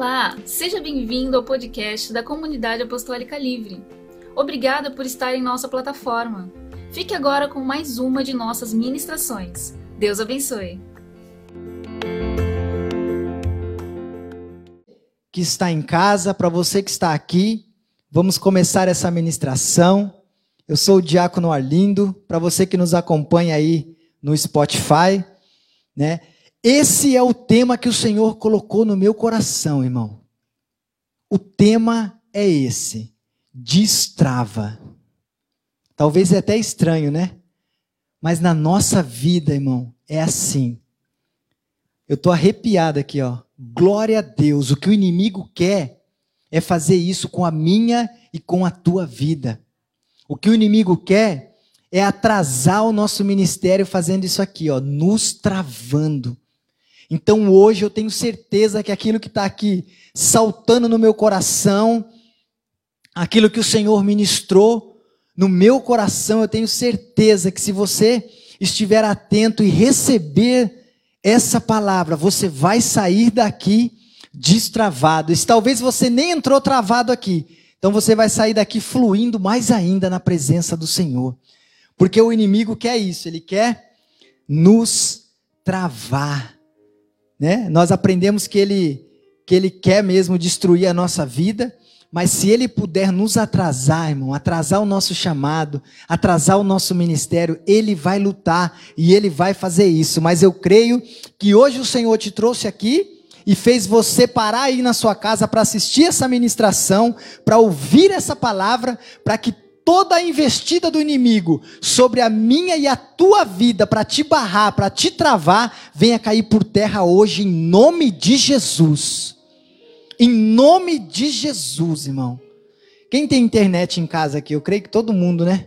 Olá, seja bem-vindo ao podcast da Comunidade Apostólica Livre. Obrigada por estar em nossa plataforma. Fique agora com mais uma de nossas ministrações. Deus abençoe. Que está em casa, para você que está aqui, vamos começar essa ministração. Eu sou o Diácono Arlindo, para você que nos acompanha aí no Spotify, né? Esse é o tema que o Senhor colocou no meu coração, irmão. O tema é esse: destrava. Talvez é até estranho, né? Mas na nossa vida, irmão, é assim. Eu tô arrepiado aqui, ó. Glória a Deus. O que o inimigo quer é fazer isso com a minha e com a tua vida. O que o inimigo quer é atrasar o nosso ministério fazendo isso aqui, ó, nos travando. Então hoje eu tenho certeza que aquilo que está aqui saltando no meu coração, aquilo que o Senhor ministrou no meu coração, eu tenho certeza que se você estiver atento e receber essa palavra, você vai sair daqui destravado. E talvez você nem entrou travado aqui. Então você vai sair daqui fluindo mais ainda na presença do Senhor. Porque o inimigo quer isso, ele quer nos travar né? Nós aprendemos que ele, que ele quer mesmo destruir a nossa vida, mas se ele puder nos atrasar, irmão, atrasar o nosso chamado, atrasar o nosso ministério, ele vai lutar e ele vai fazer isso. Mas eu creio que hoje o Senhor te trouxe aqui e fez você parar aí na sua casa para assistir essa ministração, para ouvir essa palavra, para que toda a investida do inimigo sobre a minha e a tua vida para te barrar, para te travar, venha cair por terra hoje em nome de Jesus. Em nome de Jesus, irmão. Quem tem internet em casa aqui? Eu creio que todo mundo, né?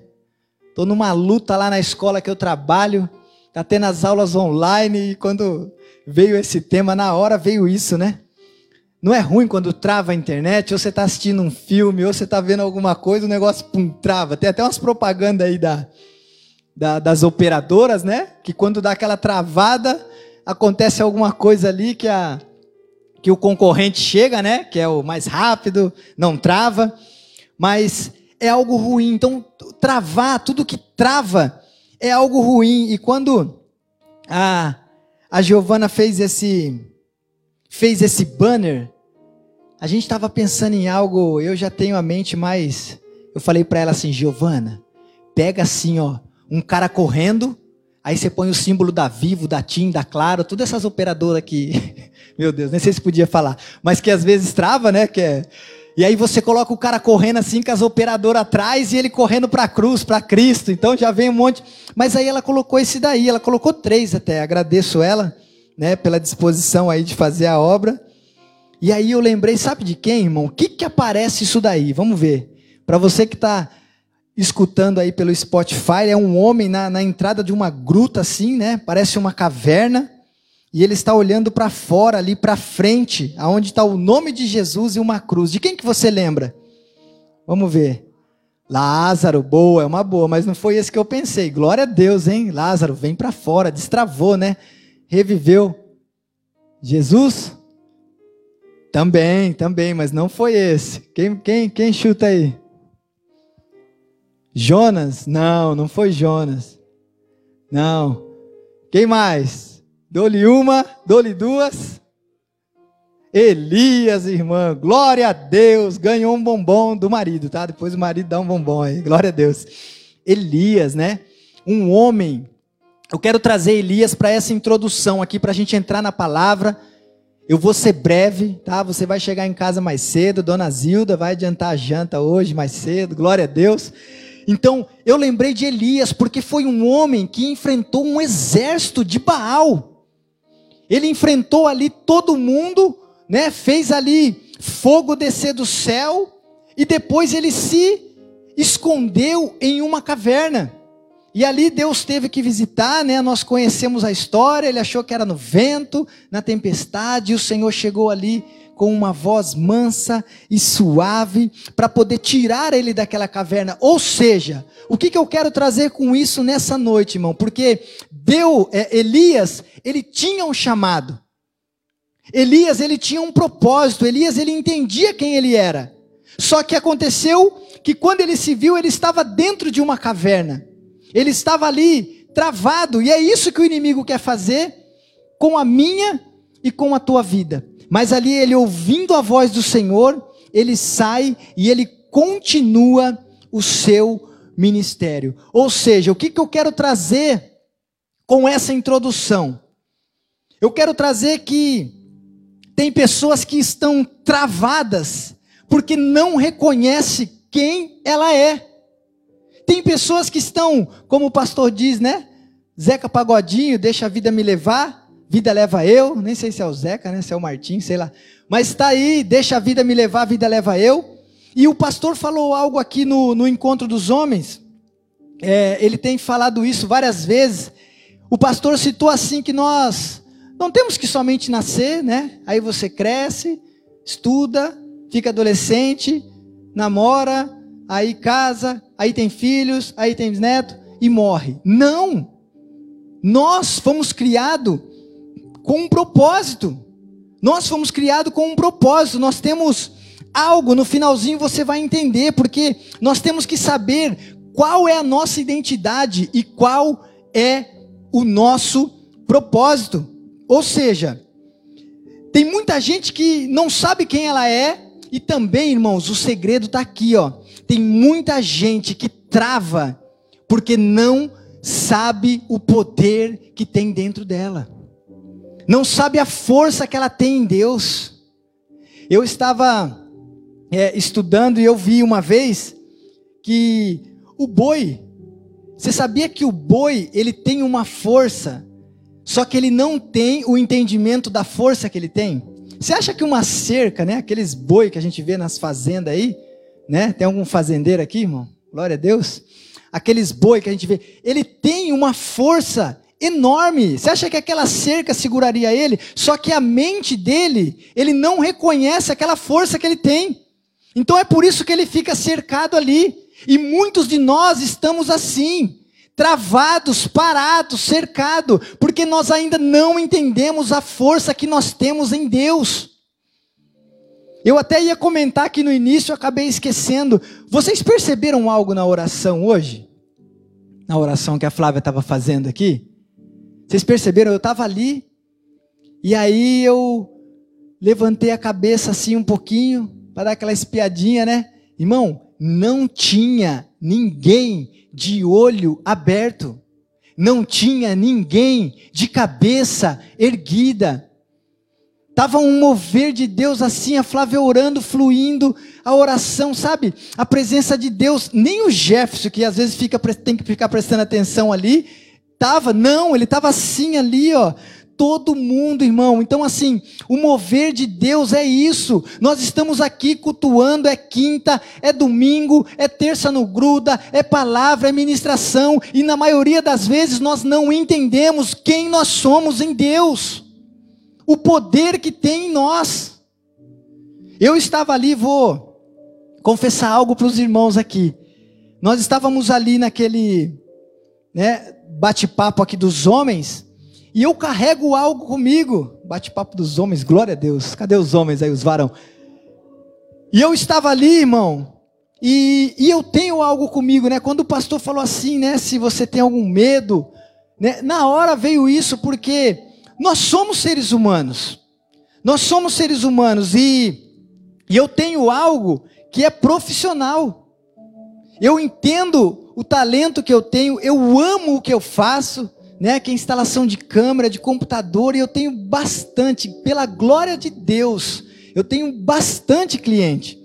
Tô numa luta lá na escola que eu trabalho, tá tendo as aulas online e quando veio esse tema na hora veio isso, né? Não é ruim quando trava a internet, ou você está assistindo um filme, ou você está vendo alguma coisa, o negócio pum, trava. Tem até umas propagandas aí da, da, das operadoras, né? Que quando dá aquela travada, acontece alguma coisa ali que, a, que o concorrente chega, né? Que é o mais rápido, não trava. Mas é algo ruim. Então, travar, tudo que trava é algo ruim. E quando a, a Giovana fez esse, fez esse banner, a gente estava pensando em algo, eu já tenho a mente mais. Eu falei para ela assim, Giovana, pega assim, ó, um cara correndo, aí você põe o símbolo da Vivo, da TIM, da Claro, todas essas operadoras aqui. Meu Deus, nem sei se podia falar, mas que às vezes trava, né? Que é... E aí você coloca o cara correndo assim com as operadoras atrás e ele correndo para a cruz, para Cristo. Então já vem um monte. Mas aí ela colocou esse daí, ela colocou três até. Agradeço ela, né, pela disposição aí de fazer a obra. E aí eu lembrei, sabe de quem, irmão? O que, que aparece isso daí? Vamos ver. Para você que está escutando aí pelo Spotify, é um homem na, na entrada de uma gruta assim, né? Parece uma caverna. E ele está olhando para fora, ali para frente, aonde está o nome de Jesus e uma cruz. De quem que você lembra? Vamos ver. Lázaro, boa, é uma boa, mas não foi esse que eu pensei. Glória a Deus, hein? Lázaro, vem para fora, destravou, né? Reviveu. Jesus? Também, também, mas não foi esse. Quem, quem, quem chuta aí? Jonas? Não, não foi Jonas. Não. Quem mais? Dou-lhe uma, dou-lhe duas. Elias, irmã, glória a Deus, ganhou um bombom do marido, tá? Depois o marido dá um bombom aí, glória a Deus. Elias, né? Um homem. Eu quero trazer Elias para essa introdução aqui, para a gente entrar na palavra. Eu vou ser breve, tá? Você vai chegar em casa mais cedo, Dona Zilda vai adiantar a janta hoje mais cedo, glória a Deus. Então, eu lembrei de Elias, porque foi um homem que enfrentou um exército de Baal. Ele enfrentou ali todo mundo, né? Fez ali fogo descer do céu e depois ele se escondeu em uma caverna. E ali Deus teve que visitar, né? Nós conhecemos a história, ele achou que era no vento, na tempestade, e o Senhor chegou ali com uma voz mansa e suave para poder tirar ele daquela caverna. Ou seja, o que, que eu quero trazer com isso nessa noite, irmão? Porque deu, é, Elias, ele tinha um chamado. Elias, ele tinha um propósito, Elias, ele entendia quem ele era. Só que aconteceu que quando ele se viu, ele estava dentro de uma caverna. Ele estava ali travado, e é isso que o inimigo quer fazer com a minha e com a tua vida. Mas ali ele ouvindo a voz do Senhor, ele sai e ele continua o seu ministério. Ou seja, o que, que eu quero trazer com essa introdução? Eu quero trazer que tem pessoas que estão travadas porque não reconhece quem ela é. Tem pessoas que estão, como o pastor diz, né? Zeca Pagodinho, deixa a vida me levar, vida leva eu. Nem sei se é o Zeca, né? Se é o Martim, sei lá. Mas está aí, deixa a vida me levar, vida leva eu. E o pastor falou algo aqui no, no encontro dos homens. É, ele tem falado isso várias vezes. O pastor citou assim que nós não temos que somente nascer, né? Aí você cresce, estuda, fica adolescente, namora, aí casa, aí tem filhos, aí tem neto e morre. Não! Nós fomos criados com um propósito. Nós fomos criados com um propósito. Nós temos algo, no finalzinho você vai entender, porque nós temos que saber qual é a nossa identidade e qual é o nosso propósito. Ou seja, tem muita gente que não sabe quem ela é, e também, irmãos, o segredo está aqui, ó. Tem muita gente que trava porque não sabe o poder que tem dentro dela, não sabe a força que ela tem em Deus. Eu estava é, estudando e eu vi uma vez que o boi, você sabia que o boi ele tem uma força, só que ele não tem o entendimento da força que ele tem? Você acha que uma cerca, né, aqueles boi que a gente vê nas fazendas aí, né? Tem algum fazendeiro aqui, irmão? Glória a Deus. Aqueles boi que a gente vê, ele tem uma força enorme. Você acha que aquela cerca seguraria ele? Só que a mente dele, ele não reconhece aquela força que ele tem. Então é por isso que ele fica cercado ali. E muitos de nós estamos assim, travados, parados, cercados, porque nós ainda não entendemos a força que nós temos em Deus. Eu até ia comentar aqui no início, acabei esquecendo. Vocês perceberam algo na oração hoje? Na oração que a Flávia estava fazendo aqui? Vocês perceberam? Eu estava ali, e aí eu levantei a cabeça assim um pouquinho, para dar aquela espiadinha, né? Irmão, não tinha ninguém de olho aberto, não tinha ninguém de cabeça erguida. Tava um mover de Deus assim, a Flávia orando, fluindo, a oração, sabe? A presença de Deus. Nem o Jefferson, que às vezes fica, tem que ficar prestando atenção ali, tava, não, ele tava assim ali, ó, todo mundo, irmão. Então, assim, o mover de Deus é isso. Nós estamos aqui cultuando, é quinta, é domingo, é terça no gruda, é palavra, é ministração, e na maioria das vezes nós não entendemos quem nós somos em Deus o poder que tem em nós. Eu estava ali, vou confessar algo para os irmãos aqui. Nós estávamos ali naquele né, bate-papo aqui dos homens, e eu carrego algo comigo. Bate-papo dos homens, glória a Deus. Cadê os homens aí, os varão? E eu estava ali, irmão, e, e eu tenho algo comigo, né? Quando o pastor falou assim, né? Se você tem algum medo, né? Na hora veio isso, porque nós somos seres humanos. Nós somos seres humanos e, e eu tenho algo que é profissional. Eu entendo o talento que eu tenho, eu amo o que eu faço, né? Que é instalação de câmera, de computador, e eu tenho bastante, pela glória de Deus, eu tenho bastante cliente.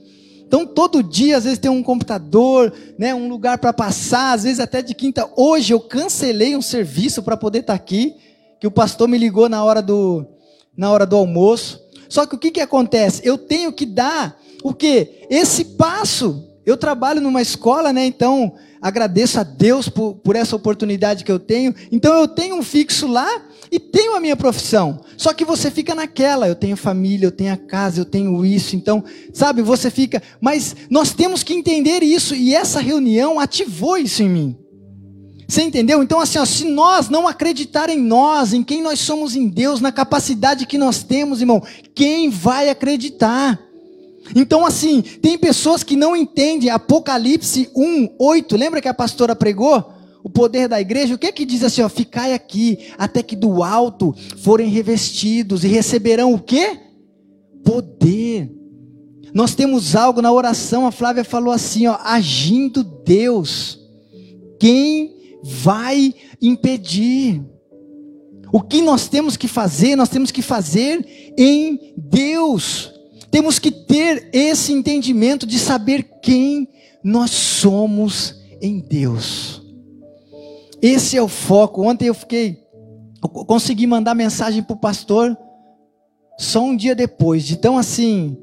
Então todo dia às vezes tem um computador, né, um lugar para passar, às vezes até de quinta. Hoje eu cancelei um serviço para poder estar tá aqui que o pastor me ligou na hora do, na hora do almoço. Só que o que, que acontece? Eu tenho que dar o que? Esse passo. Eu trabalho numa escola, né? Então agradeço a Deus por, por essa oportunidade que eu tenho. Então eu tenho um fixo lá e tenho a minha profissão. Só que você fica naquela, eu tenho família, eu tenho a casa, eu tenho isso. Então, sabe, você fica. Mas nós temos que entender isso e essa reunião ativou isso em mim. Você entendeu? Então, assim, ó, se nós não acreditar em nós, em quem nós somos em Deus, na capacidade que nós temos, irmão, quem vai acreditar? Então, assim, tem pessoas que não entendem Apocalipse 1, 8. Lembra que a pastora pregou? O poder da igreja, o que é que diz assim, ó? Ficai aqui, até que do alto forem revestidos e receberão o quê? Poder. Nós temos algo na oração, a Flávia falou assim, ó, agindo Deus. Quem vai impedir? O que nós temos que fazer? Nós temos que fazer em Deus. Temos que ter esse entendimento de saber quem nós somos em Deus. Esse é o foco. Ontem eu fiquei, eu consegui mandar mensagem para o pastor só um dia depois, de tão assim,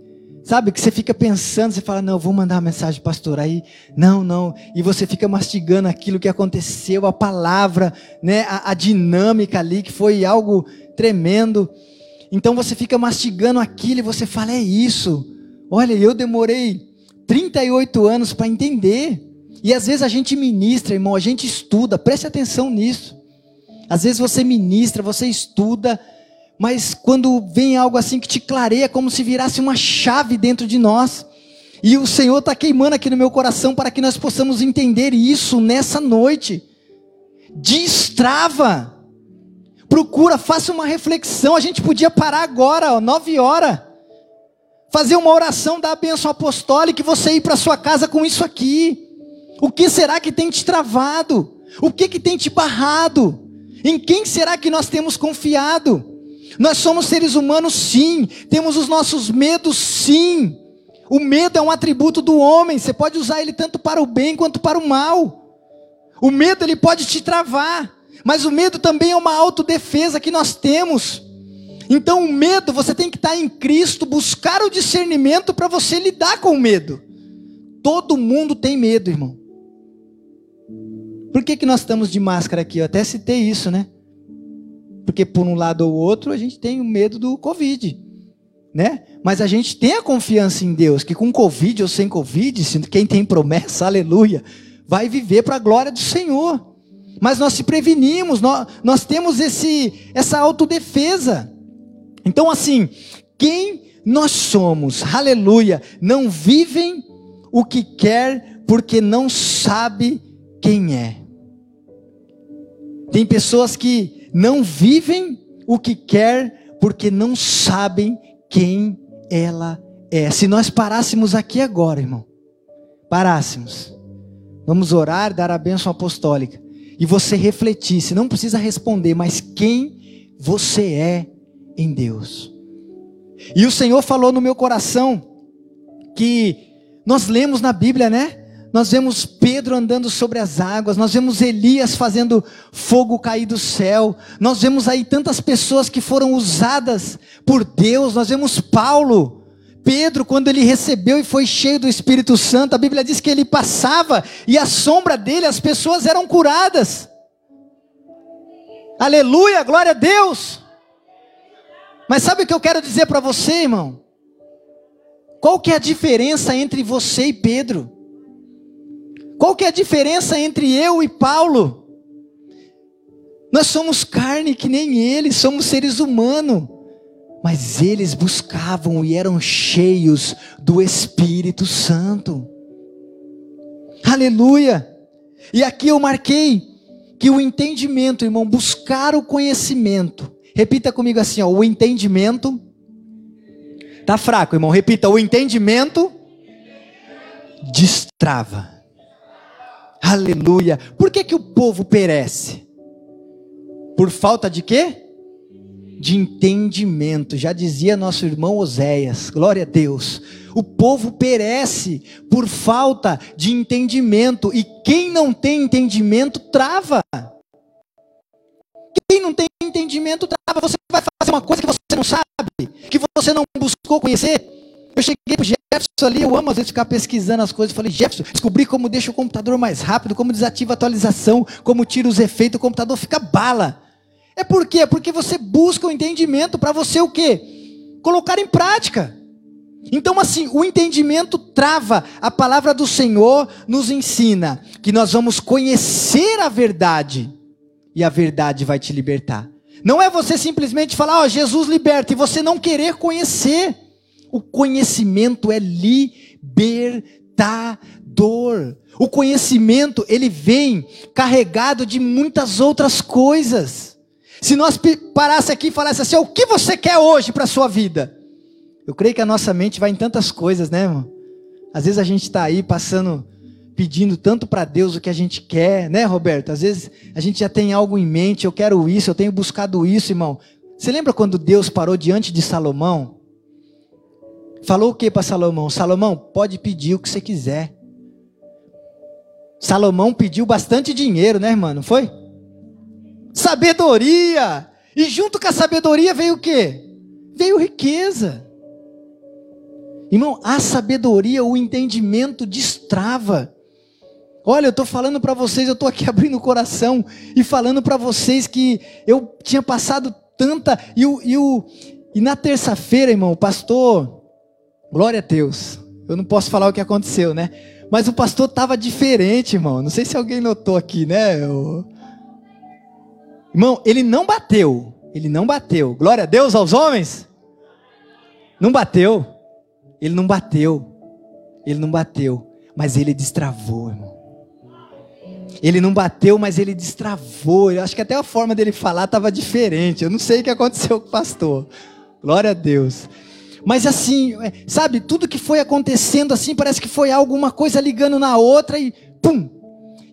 sabe, que você fica pensando, você fala, não, vou mandar uma mensagem, pastor, aí, não, não, e você fica mastigando aquilo que aconteceu, a palavra, né, a, a dinâmica ali, que foi algo tremendo, então você fica mastigando aquilo e você fala: é isso. Olha, eu demorei 38 anos para entender. E às vezes a gente ministra, irmão, a gente estuda, preste atenção nisso. Às vezes você ministra, você estuda, mas quando vem algo assim que te clareia, como se virasse uma chave dentro de nós. E o Senhor está queimando aqui no meu coração para que nós possamos entender isso nessa noite. Destrava. Procura, faça uma reflexão. A gente podia parar agora, ó, nove horas. Fazer uma oração da bênção apostólica e você ir para sua casa com isso aqui. O que será que tem te travado? O que, que tem te barrado? Em quem será que nós temos confiado? Nós somos seres humanos, sim. Temos os nossos medos, sim. O medo é um atributo do homem. Você pode usar ele tanto para o bem quanto para o mal. O medo ele pode te travar. Mas o medo também é uma autodefesa que nós temos. Então, o medo, você tem que estar em Cristo, buscar o discernimento para você lidar com o medo. Todo mundo tem medo, irmão. Por que, que nós estamos de máscara aqui? Eu até citei isso, né? Porque por um lado ou outro a gente tem o medo do Covid, né? Mas a gente tem a confiança em Deus, que com Covid ou sem Covid, quem tem promessa, aleluia, vai viver para a glória do Senhor mas nós se prevenimos, nós, nós temos esse, essa autodefesa. Então, assim, quem nós somos, aleluia, não vivem o que quer porque não sabe quem é. Tem pessoas que não vivem o que quer porque não sabem quem ela é. Se nós parássemos aqui agora, irmão, parássemos, vamos orar, dar a bênção apostólica e você refletisse, não precisa responder, mas quem você é em Deus. E o Senhor falou no meu coração que nós lemos na Bíblia, né? Nós vemos Pedro andando sobre as águas, nós vemos Elias fazendo fogo cair do céu, nós vemos aí tantas pessoas que foram usadas por Deus, nós vemos Paulo Pedro, quando ele recebeu e foi cheio do Espírito Santo, a Bíblia diz que ele passava e a sombra dele, as pessoas eram curadas. Aleluia, glória a Deus. Mas sabe o que eu quero dizer para você, irmão? Qual que é a diferença entre você e Pedro? Qual que é a diferença entre eu e Paulo? Nós somos carne que nem ele, somos seres humanos mas eles buscavam e eram cheios do Espírito Santo. Aleluia! E aqui eu marquei que o entendimento, irmão, buscar o conhecimento. Repita comigo assim, ó, o entendimento. Tá fraco, irmão. Repita, o entendimento destrava. Aleluia. Por que que o povo perece? Por falta de quê? de entendimento. Já dizia nosso irmão Oséias, glória a Deus. O povo perece por falta de entendimento, e quem não tem entendimento trava. Quem não tem entendimento trava. Você vai fazer uma coisa que você não sabe, que você não buscou conhecer. Eu cheguei para o Jefferson ali, eu amo às vezes ficar pesquisando as coisas. Falei, Jefferson, descobri como deixa o computador mais rápido, como desativa a atualização, como tira os efeitos, o computador fica bala. É por quê? Porque você busca o entendimento para você o quê? Colocar em prática. Então, assim, o entendimento trava. A palavra do Senhor nos ensina que nós vamos conhecer a verdade e a verdade vai te libertar. Não é você simplesmente falar, ó, oh, Jesus liberta e você não querer conhecer. O conhecimento é libertador. O conhecimento, ele vem carregado de muitas outras coisas. Se nós parasse aqui e falasse assim, o que você quer hoje para a sua vida? Eu creio que a nossa mente vai em tantas coisas, né, irmão? Às vezes a gente está aí passando, pedindo tanto para Deus o que a gente quer, né, Roberto? Às vezes a gente já tem algo em mente, eu quero isso, eu tenho buscado isso, irmão. Você lembra quando Deus parou diante de Salomão? Falou o que para Salomão? Salomão, pode pedir o que você quiser. Salomão pediu bastante dinheiro, né, irmão? Não foi? Sabedoria! E junto com a sabedoria veio o quê? Veio riqueza. Irmão, a sabedoria, o entendimento destrava. Olha, eu estou falando para vocês, eu estou aqui abrindo o coração e falando para vocês que eu tinha passado tanta. E, o, e, o, e na terça-feira, irmão, o pastor, glória a Deus, eu não posso falar o que aconteceu, né? Mas o pastor estava diferente, irmão. Não sei se alguém notou aqui, né? Irmão, ele não bateu. Ele não bateu. Glória a Deus aos homens. Não bateu. Ele não bateu. Ele não bateu. Mas ele destravou, irmão. Ele não bateu, mas ele destravou. Eu acho que até a forma dele falar estava diferente. Eu não sei o que aconteceu com o pastor. Glória a Deus. Mas assim, é, sabe, tudo que foi acontecendo assim, parece que foi alguma coisa ligando na outra e pum.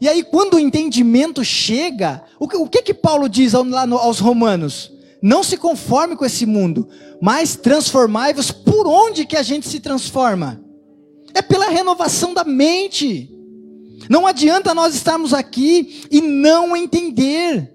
E aí, quando o entendimento chega, o que, o que, que Paulo diz lá aos Romanos? Não se conforme com esse mundo, mas transformai-vos por onde que a gente se transforma? É pela renovação da mente. Não adianta nós estarmos aqui e não entender.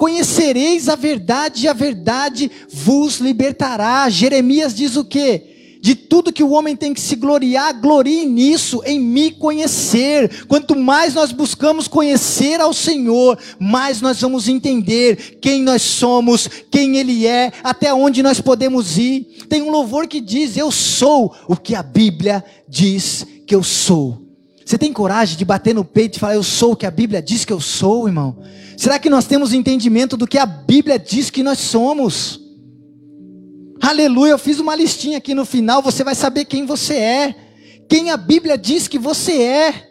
Conhecereis a verdade e a verdade vos libertará. Jeremias diz o quê? de tudo que o homem tem que se gloriar, glorie nisso, em me conhecer. Quanto mais nós buscamos conhecer ao Senhor, mais nós vamos entender quem nós somos, quem Ele é, até onde nós podemos ir. Tem um louvor que diz: Eu sou o que a Bíblia diz que eu sou. Você tem coragem de bater no peito e falar: Eu sou o que a Bíblia diz que eu sou, irmão? Será que nós temos entendimento do que a Bíblia diz que nós somos? Aleluia, eu fiz uma listinha aqui no final, você vai saber quem você é, quem a Bíblia diz que você é.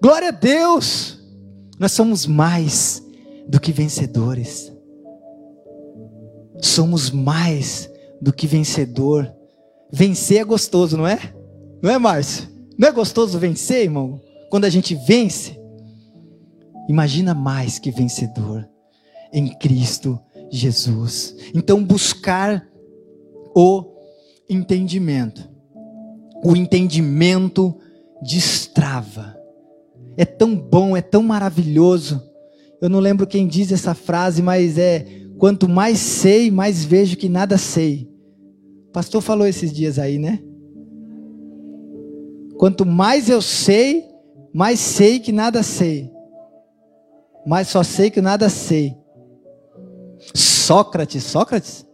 Glória a Deus. Nós somos mais do que vencedores. Somos mais do que vencedor. Vencer é gostoso, não é? Não é, Márcio? Não é gostoso vencer, irmão? Quando a gente vence. Imagina mais que vencedor em Cristo Jesus. Então, buscar o entendimento. O entendimento destrava. É tão bom, é tão maravilhoso. Eu não lembro quem diz essa frase, mas é: quanto mais sei, mais vejo que nada sei. O pastor falou esses dias aí, né? Quanto mais eu sei, mais sei que nada sei. Mas só sei que nada sei. Sócrates, Sócrates?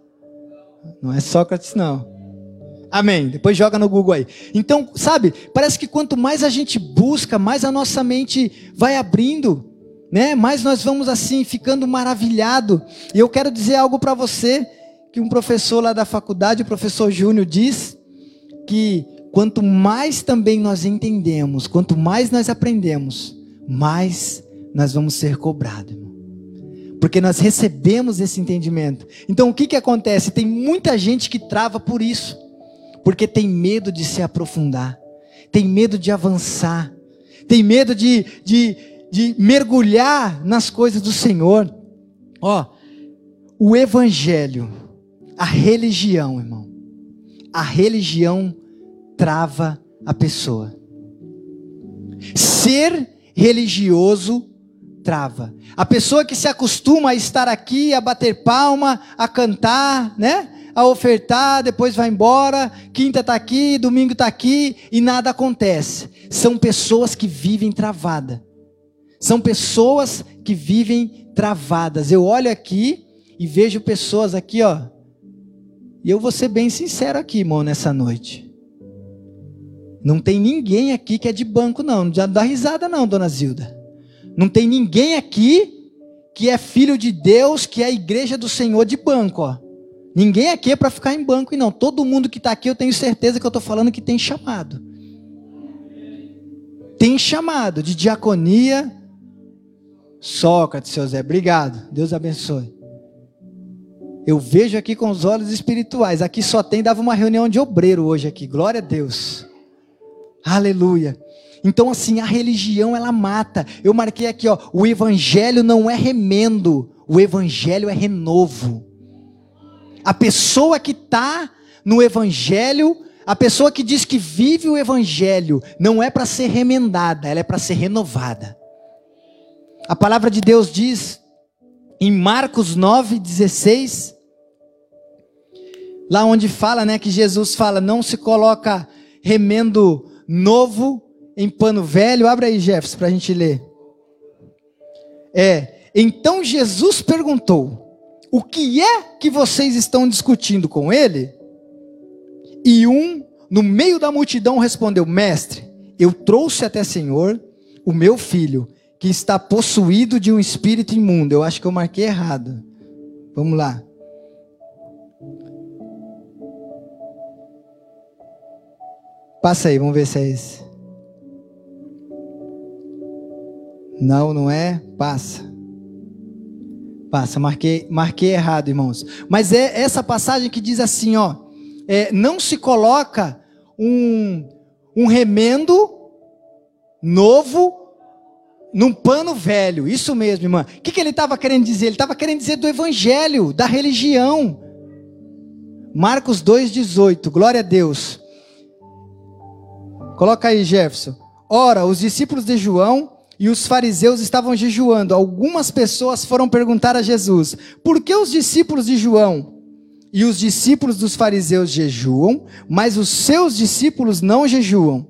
Não é Sócrates, não. Amém. Depois joga no Google aí. Então, sabe, parece que quanto mais a gente busca, mais a nossa mente vai abrindo, né? Mais nós vamos assim ficando maravilhado. E eu quero dizer algo para você que um professor lá da faculdade, o professor Júnior diz que quanto mais também nós entendemos, quanto mais nós aprendemos, mais nós vamos ser cobrados porque nós recebemos esse entendimento. Então o que, que acontece? Tem muita gente que trava por isso, porque tem medo de se aprofundar, tem medo de avançar, tem medo de, de, de mergulhar nas coisas do Senhor. Ó, o Evangelho, a religião, irmão, a religião trava a pessoa. Ser religioso trava. A pessoa que se acostuma a estar aqui, a bater palma, a cantar, né? A ofertar, depois vai embora, quinta está aqui, domingo está aqui e nada acontece. São pessoas que vivem travada. São pessoas que vivem travadas. Eu olho aqui e vejo pessoas aqui, ó, E eu vou ser bem sincero aqui, irmão, nessa noite. Não tem ninguém aqui que é de banco, não. Não dá risada, não, dona Zilda. Não tem ninguém aqui que é filho de Deus, que é a igreja do Senhor de banco, ó. Ninguém aqui é para ficar em banco, e não. Todo mundo que está aqui, eu tenho certeza que eu estou falando que tem chamado. Tem chamado de diaconia. Sócrates, seu Zé, obrigado. Deus abençoe. Eu vejo aqui com os olhos espirituais. Aqui só tem, dava uma reunião de obreiro hoje aqui. Glória a Deus. Aleluia. Então, assim, a religião ela mata. Eu marquei aqui, ó. O evangelho não é remendo, o evangelho é renovo. A pessoa que está no evangelho, a pessoa que diz que vive o evangelho, não é para ser remendada, ela é para ser renovada. A palavra de Deus diz em Marcos 9:16 Lá onde fala, né, que Jesus fala, não se coloca remendo novo em pano velho. Abre aí, Jefferson, para a gente ler. É, então Jesus perguntou: O que é que vocês estão discutindo com ele? E um, no meio da multidão, respondeu: Mestre, eu trouxe até Senhor o meu filho, que está possuído de um espírito imundo. Eu acho que eu marquei errado. Vamos lá. Passa aí, vamos ver se é esse. Não, não é? Passa. Passa, marquei, marquei errado, irmãos. Mas é essa passagem que diz assim, ó. É, não se coloca um, um remendo novo num pano velho. Isso mesmo, irmã. O que, que ele estava querendo dizer? Ele estava querendo dizer do evangelho, da religião. Marcos 2,18. Glória a Deus. Coloca aí, Jefferson. Ora, os discípulos de João e os fariseus estavam jejuando. Algumas pessoas foram perguntar a Jesus: por que os discípulos de João e os discípulos dos fariseus jejuam, mas os seus discípulos não jejuam?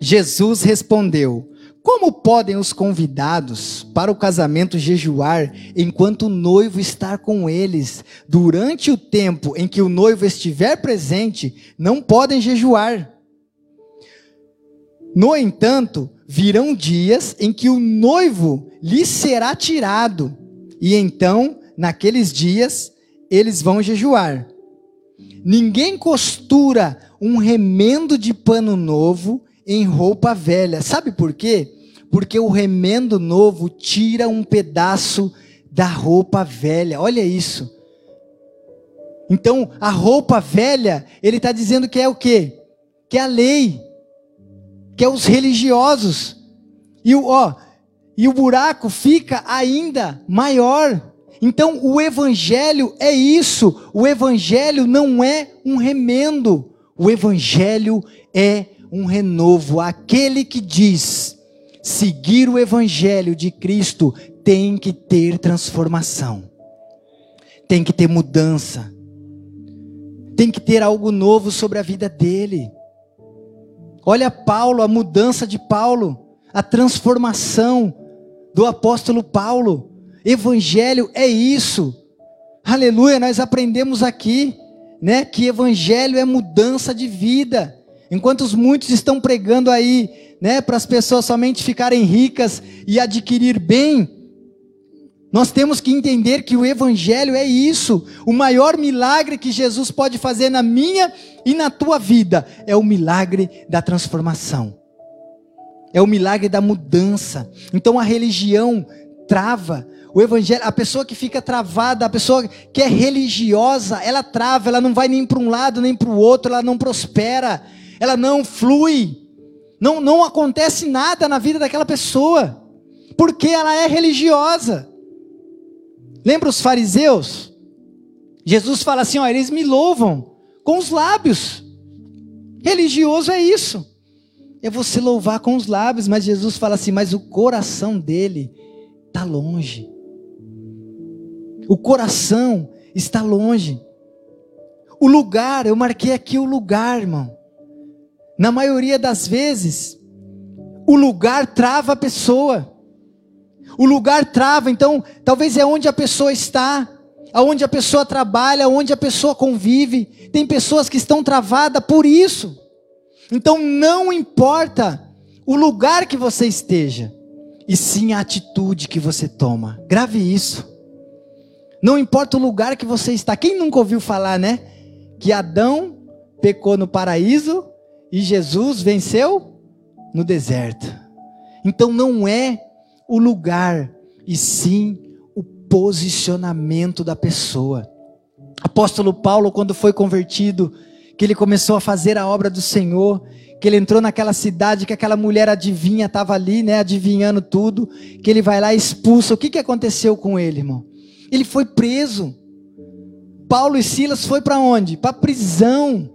Jesus respondeu: Como podem os convidados para o casamento jejuar enquanto o noivo está com eles? Durante o tempo em que o noivo estiver presente, não podem jejuar. No entanto, virão dias em que o noivo lhe será tirado, e então, naqueles dias, eles vão jejuar. Ninguém costura um remendo de pano novo em roupa velha. Sabe por quê? Porque o remendo novo tira um pedaço da roupa velha. Olha isso. Então, a roupa velha, ele está dizendo que é o quê? Que é a lei que é os religiosos. E o, ó, e o buraco fica ainda maior. Então, o evangelho é isso. O evangelho não é um remendo. O evangelho é um renovo. Aquele que diz seguir o evangelho de Cristo tem que ter transformação. Tem que ter mudança. Tem que ter algo novo sobre a vida dele. Olha Paulo, a mudança de Paulo, a transformação do apóstolo Paulo. Evangelho é isso. Aleluia, nós aprendemos aqui, né, que evangelho é mudança de vida. Enquanto os muitos estão pregando aí, né, para as pessoas somente ficarem ricas e adquirir bem, nós temos que entender que o Evangelho é isso. O maior milagre que Jesus pode fazer na minha e na tua vida é o milagre da transformação, é o milagre da mudança. Então a religião trava. O evangelho, a pessoa que fica travada, a pessoa que é religiosa, ela trava, ela não vai nem para um lado nem para o outro, ela não prospera, ela não flui, não, não acontece nada na vida daquela pessoa, porque ela é religiosa. Lembra os fariseus? Jesus fala assim: ó, eles me louvam com os lábios. Religioso é isso. É você louvar com os lábios, mas Jesus fala assim: mas o coração dele está longe. O coração está longe. O lugar, eu marquei aqui o lugar, irmão. Na maioria das vezes, o lugar trava a pessoa. O lugar trava, então, talvez é onde a pessoa está. aonde a pessoa trabalha, aonde a pessoa convive. Tem pessoas que estão travadas por isso. Então não importa o lugar que você esteja, e sim a atitude que você toma. Grave isso. Não importa o lugar que você está. Quem nunca ouviu falar, né? Que Adão pecou no paraíso e Jesus venceu no deserto. Então não é o lugar, e sim o posicionamento da pessoa. Apóstolo Paulo, quando foi convertido, que ele começou a fazer a obra do Senhor, que ele entrou naquela cidade que aquela mulher adivinha estava ali, né, adivinhando tudo, que ele vai lá e expulsa. O que, que aconteceu com ele, irmão? Ele foi preso. Paulo e Silas foi para onde? Para prisão.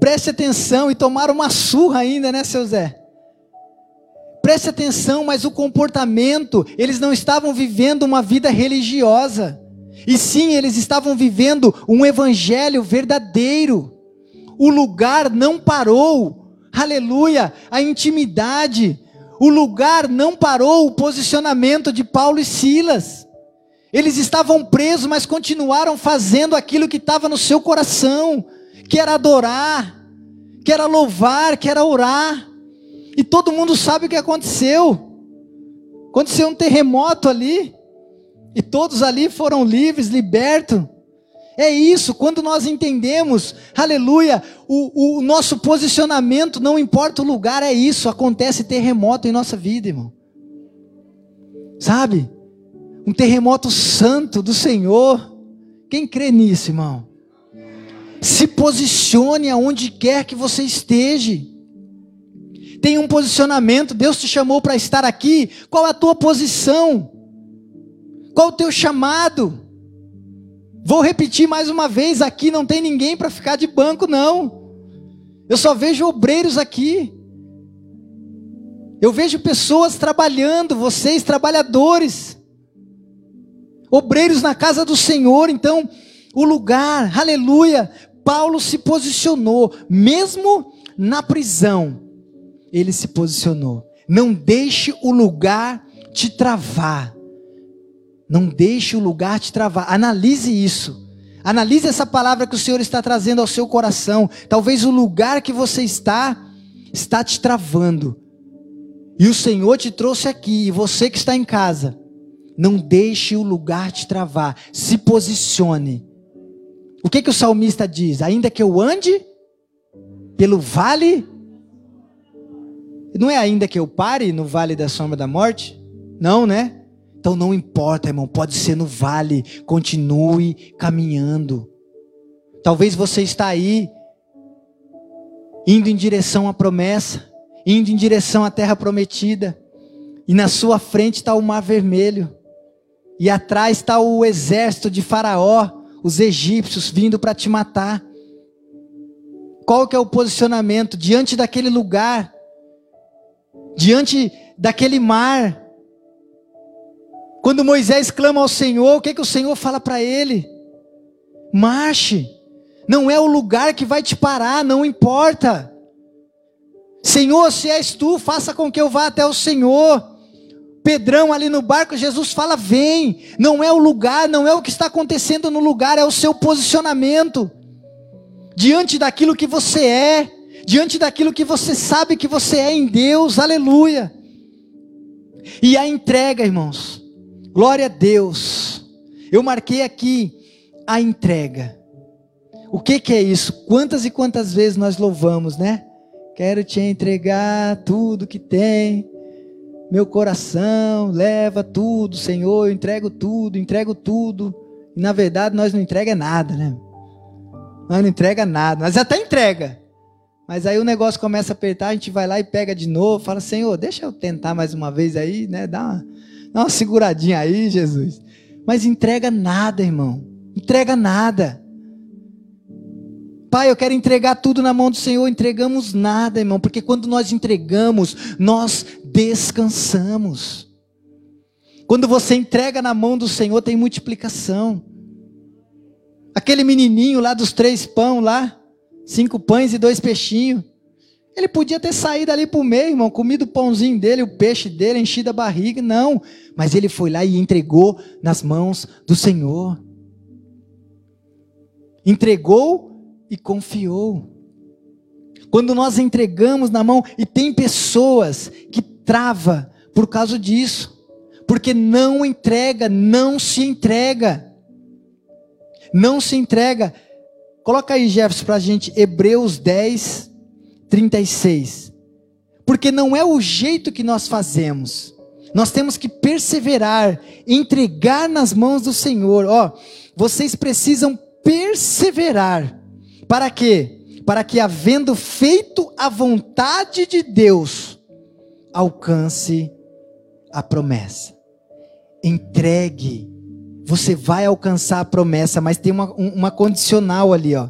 Preste atenção e tomaram uma surra ainda, né, seu Zé? Preste atenção, mas o comportamento, eles não estavam vivendo uma vida religiosa. E sim, eles estavam vivendo um evangelho verdadeiro. O lugar não parou. Aleluia! A intimidade. O lugar não parou o posicionamento de Paulo e Silas. Eles estavam presos, mas continuaram fazendo aquilo que estava no seu coração, que era adorar, que era louvar, que era orar. E todo mundo sabe o que aconteceu. Aconteceu um terremoto ali. E todos ali foram livres, libertos. É isso, quando nós entendemos, aleluia, o, o, nosso posicionamento, não importa o lugar, é isso, acontece terremoto em nossa vida, irmão. Sabe? Um terremoto santo do Senhor. Quem crê nisso, irmão? Se posicione aonde quer que você esteja. Tem um posicionamento, Deus te chamou para estar aqui. Qual a tua posição? Qual o teu chamado? Vou repetir mais uma vez: aqui não tem ninguém para ficar de banco, não. Eu só vejo obreiros aqui. Eu vejo pessoas trabalhando, vocês trabalhadores, obreiros na casa do Senhor. Então, o lugar, aleluia. Paulo se posicionou, mesmo na prisão, ele se posicionou. Não deixe o lugar te travar. Não deixe o lugar te travar. Analise isso. Analise essa palavra que o Senhor está trazendo ao seu coração. Talvez o lugar que você está está te travando. E o Senhor te trouxe aqui, e você que está em casa, não deixe o lugar te travar. Se posicione. O que que o salmista diz? Ainda que eu ande pelo vale não é ainda que eu pare no vale da sombra da morte? Não, né? Então não importa, irmão, pode ser no vale, continue caminhando. Talvez você está aí indo em direção à promessa, indo em direção à terra prometida, e na sua frente está o mar vermelho, e atrás está o exército de Faraó, os egípcios vindo para te matar. Qual que é o posicionamento diante daquele lugar? Diante daquele mar? Quando Moisés clama ao Senhor, o que, é que o Senhor fala para ele? Marche, não é o lugar que vai te parar, não importa. Senhor, se és tu, faça com que eu vá até o Senhor. Pedrão ali no barco, Jesus fala: vem. Não é o lugar, não é o que está acontecendo no lugar, é o seu posicionamento. Diante daquilo que você é, diante daquilo que você sabe que você é em Deus, aleluia. E a entrega, irmãos. Glória a Deus. Eu marquei aqui a entrega. O que, que é isso? Quantas e quantas vezes nós louvamos, né? Quero te entregar tudo que tem, meu coração, leva tudo, Senhor, eu entrego tudo, entrego tudo. E na verdade nós não entrega nada, né? Nós não entrega nada, nós até entrega. Mas aí o negócio começa a apertar, a gente vai lá e pega de novo, fala, Senhor, deixa eu tentar mais uma vez aí, né? Dá uma, Dá uma seguradinha aí, Jesus. Mas entrega nada, irmão. Entrega nada. Pai, eu quero entregar tudo na mão do Senhor. Entregamos nada, irmão, porque quando nós entregamos, nós descansamos. Quando você entrega na mão do Senhor, tem multiplicação. Aquele menininho lá dos três pão lá, cinco pães e dois peixinhos. Ele podia ter saído ali para o meio, irmão, comido o pãozinho dele, o peixe dele, enchido a barriga. Não. Mas ele foi lá e entregou nas mãos do Senhor. Entregou e confiou. Quando nós entregamos na mão, e tem pessoas que trava por causa disso, porque não entrega, não se entrega. Não se entrega. Coloca aí, Jefferson, para a gente, Hebreus 10, 36. Porque não é o jeito que nós fazemos. Nós temos que perseverar, entregar nas mãos do Senhor. Ó, vocês precisam perseverar. Para quê? Para que havendo feito a vontade de Deus, alcance a promessa. Entregue. Você vai alcançar a promessa, mas tem uma, uma condicional ali, ó.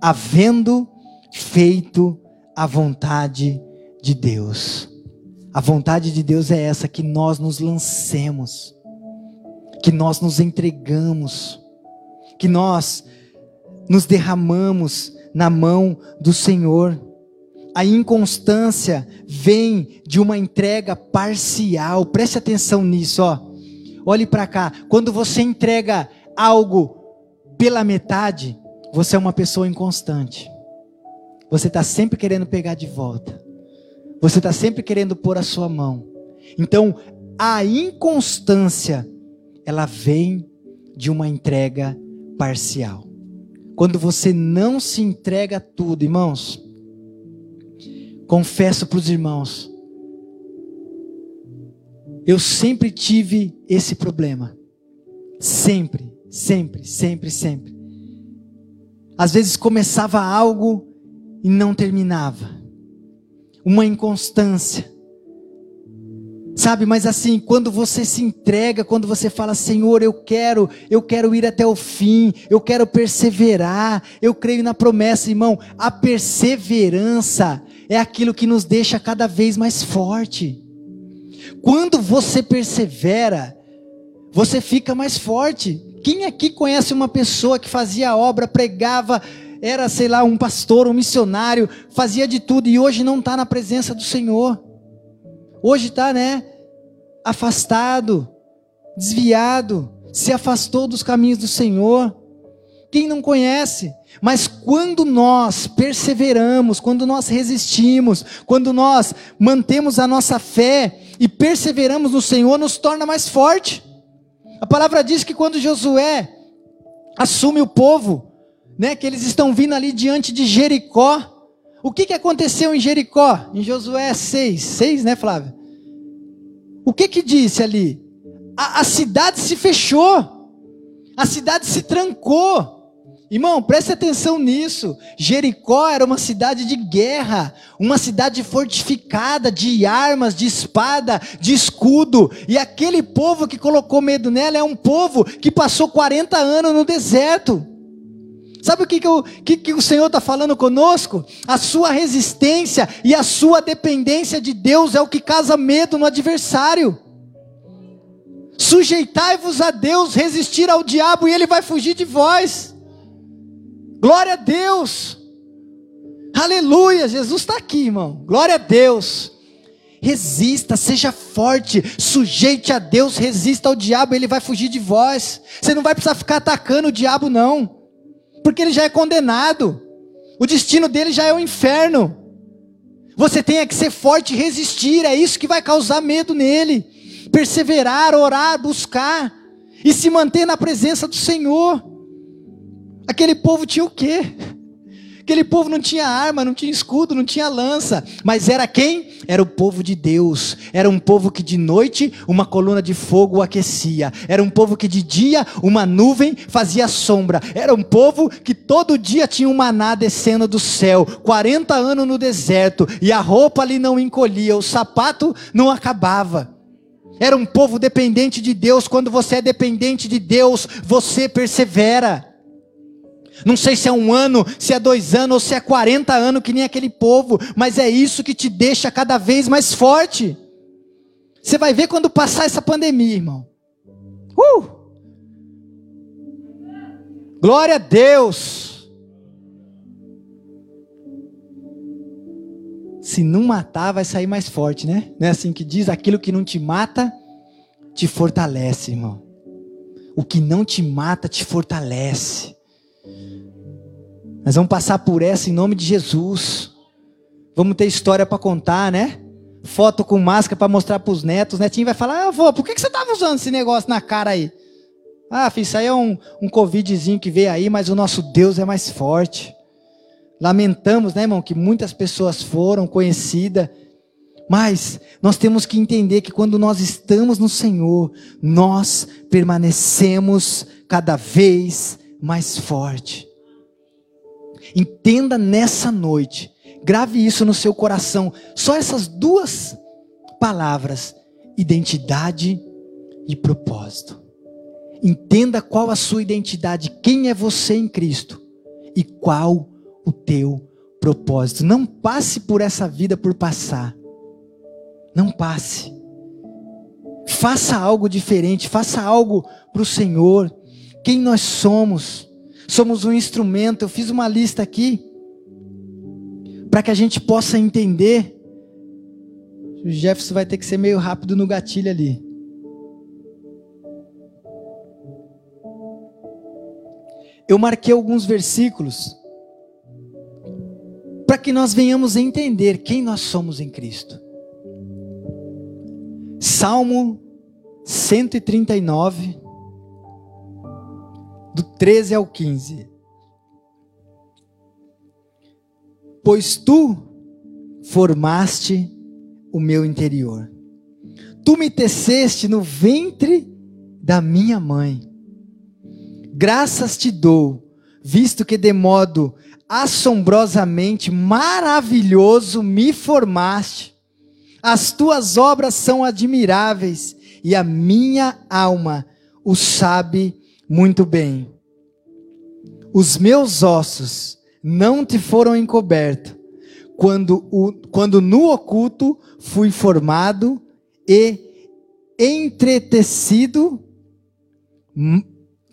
Havendo feito a vontade de Deus. A vontade de Deus é essa: que nós nos lancemos, que nós nos entregamos, que nós nos derramamos na mão do Senhor. A inconstância vem de uma entrega parcial. Preste atenção nisso, ó. Olhe para cá. Quando você entrega algo pela metade, você é uma pessoa inconstante. Você está sempre querendo pegar de volta. Você está sempre querendo pôr a sua mão. Então, a inconstância, ela vem de uma entrega parcial. Quando você não se entrega tudo, irmãos, confesso para os irmãos, eu sempre tive esse problema. Sempre, sempre, sempre, sempre. Às vezes começava algo e não terminava. Uma inconstância. Sabe, mas assim, quando você se entrega, quando você fala, Senhor, eu quero, eu quero ir até o fim, eu quero perseverar, eu creio na promessa, irmão, a perseverança é aquilo que nos deixa cada vez mais forte. Quando você persevera, você fica mais forte. Quem aqui conhece uma pessoa que fazia obra, pregava, era, sei lá, um pastor, um missionário, fazia de tudo e hoje não está na presença do Senhor. Hoje está, né? Afastado, desviado, se afastou dos caminhos do Senhor. Quem não conhece? Mas quando nós perseveramos, quando nós resistimos, quando nós mantemos a nossa fé e perseveramos no Senhor, nos torna mais forte. A palavra diz que quando Josué assume o povo, né, que eles estão vindo ali diante de Jericó. O que, que aconteceu em Jericó? Em Josué 6, 6, né, Flávia? O que que disse ali? A, a cidade se fechou, a cidade se trancou. Irmão, preste atenção nisso. Jericó era uma cidade de guerra, uma cidade fortificada de armas, de espada, de escudo. E aquele povo que colocou medo nela é um povo que passou 40 anos no deserto. Sabe o que, que, o, que, que o Senhor está falando conosco? A sua resistência e a sua dependência de Deus é o que causa medo no adversário. Sujeitai-vos a Deus, resistir ao diabo e ele vai fugir de vós. Glória a Deus. Aleluia, Jesus está aqui, irmão. Glória a Deus. Resista, seja forte, sujeite a Deus, resista ao diabo, ele vai fugir de vós. Você não vai precisar ficar atacando o diabo, não porque ele já é condenado. O destino dele já é o inferno. Você tem que ser forte e resistir, é isso que vai causar medo nele. Perseverar, orar, buscar e se manter na presença do Senhor. Aquele povo tinha o quê? Aquele povo não tinha arma, não tinha escudo, não tinha lança, mas era quem? Era o povo de Deus. Era um povo que de noite uma coluna de fogo aquecia. Era um povo que de dia uma nuvem fazia sombra. Era um povo que todo dia tinha um maná descendo do céu. 40 anos no deserto e a roupa ali não encolhia, o sapato não acabava. Era um povo dependente de Deus. Quando você é dependente de Deus, você persevera. Não sei se é um ano, se é dois anos ou se é 40 anos, que nem aquele povo, mas é isso que te deixa cada vez mais forte. Você vai ver quando passar essa pandemia, irmão. Uh! Glória a Deus. se não matar, vai sair mais forte, né? Não é assim que diz? Aquilo que não te mata, te fortalece, irmão. O que não te mata, te fortalece. Nós vamos passar por essa em nome de Jesus. Vamos ter história para contar, né? Foto com máscara para mostrar para os netos. Netinho vai falar: Ah, avô, por que, que você estava usando esse negócio na cara aí? Ah, filho, isso aí é um, um Covidzinho que veio aí, mas o nosso Deus é mais forte. Lamentamos, né, irmão, que muitas pessoas foram conhecidas. Mas nós temos que entender que quando nós estamos no Senhor, nós permanecemos cada vez mais forte. Entenda nessa noite, grave isso no seu coração. Só essas duas palavras: identidade e propósito. Entenda qual a sua identidade, quem é você em Cristo e qual o teu propósito. Não passe por essa vida por passar. Não passe. Faça algo diferente, faça algo para o Senhor. Quem nós somos? Somos um instrumento. Eu fiz uma lista aqui para que a gente possa entender. O Jefferson vai ter que ser meio rápido no gatilho ali. eu marquei alguns versículos para que nós venhamos a entender quem nós somos em Cristo. Salmo 139, do 13 ao 15. Pois tu formaste o meu interior, tu me teceste no ventre da minha mãe Graças te dou, visto que de modo assombrosamente maravilhoso me formaste. As tuas obras são admiráveis e a minha alma o sabe muito bem. Os meus ossos não te foram encobertos quando, o, quando no oculto fui formado e entretecido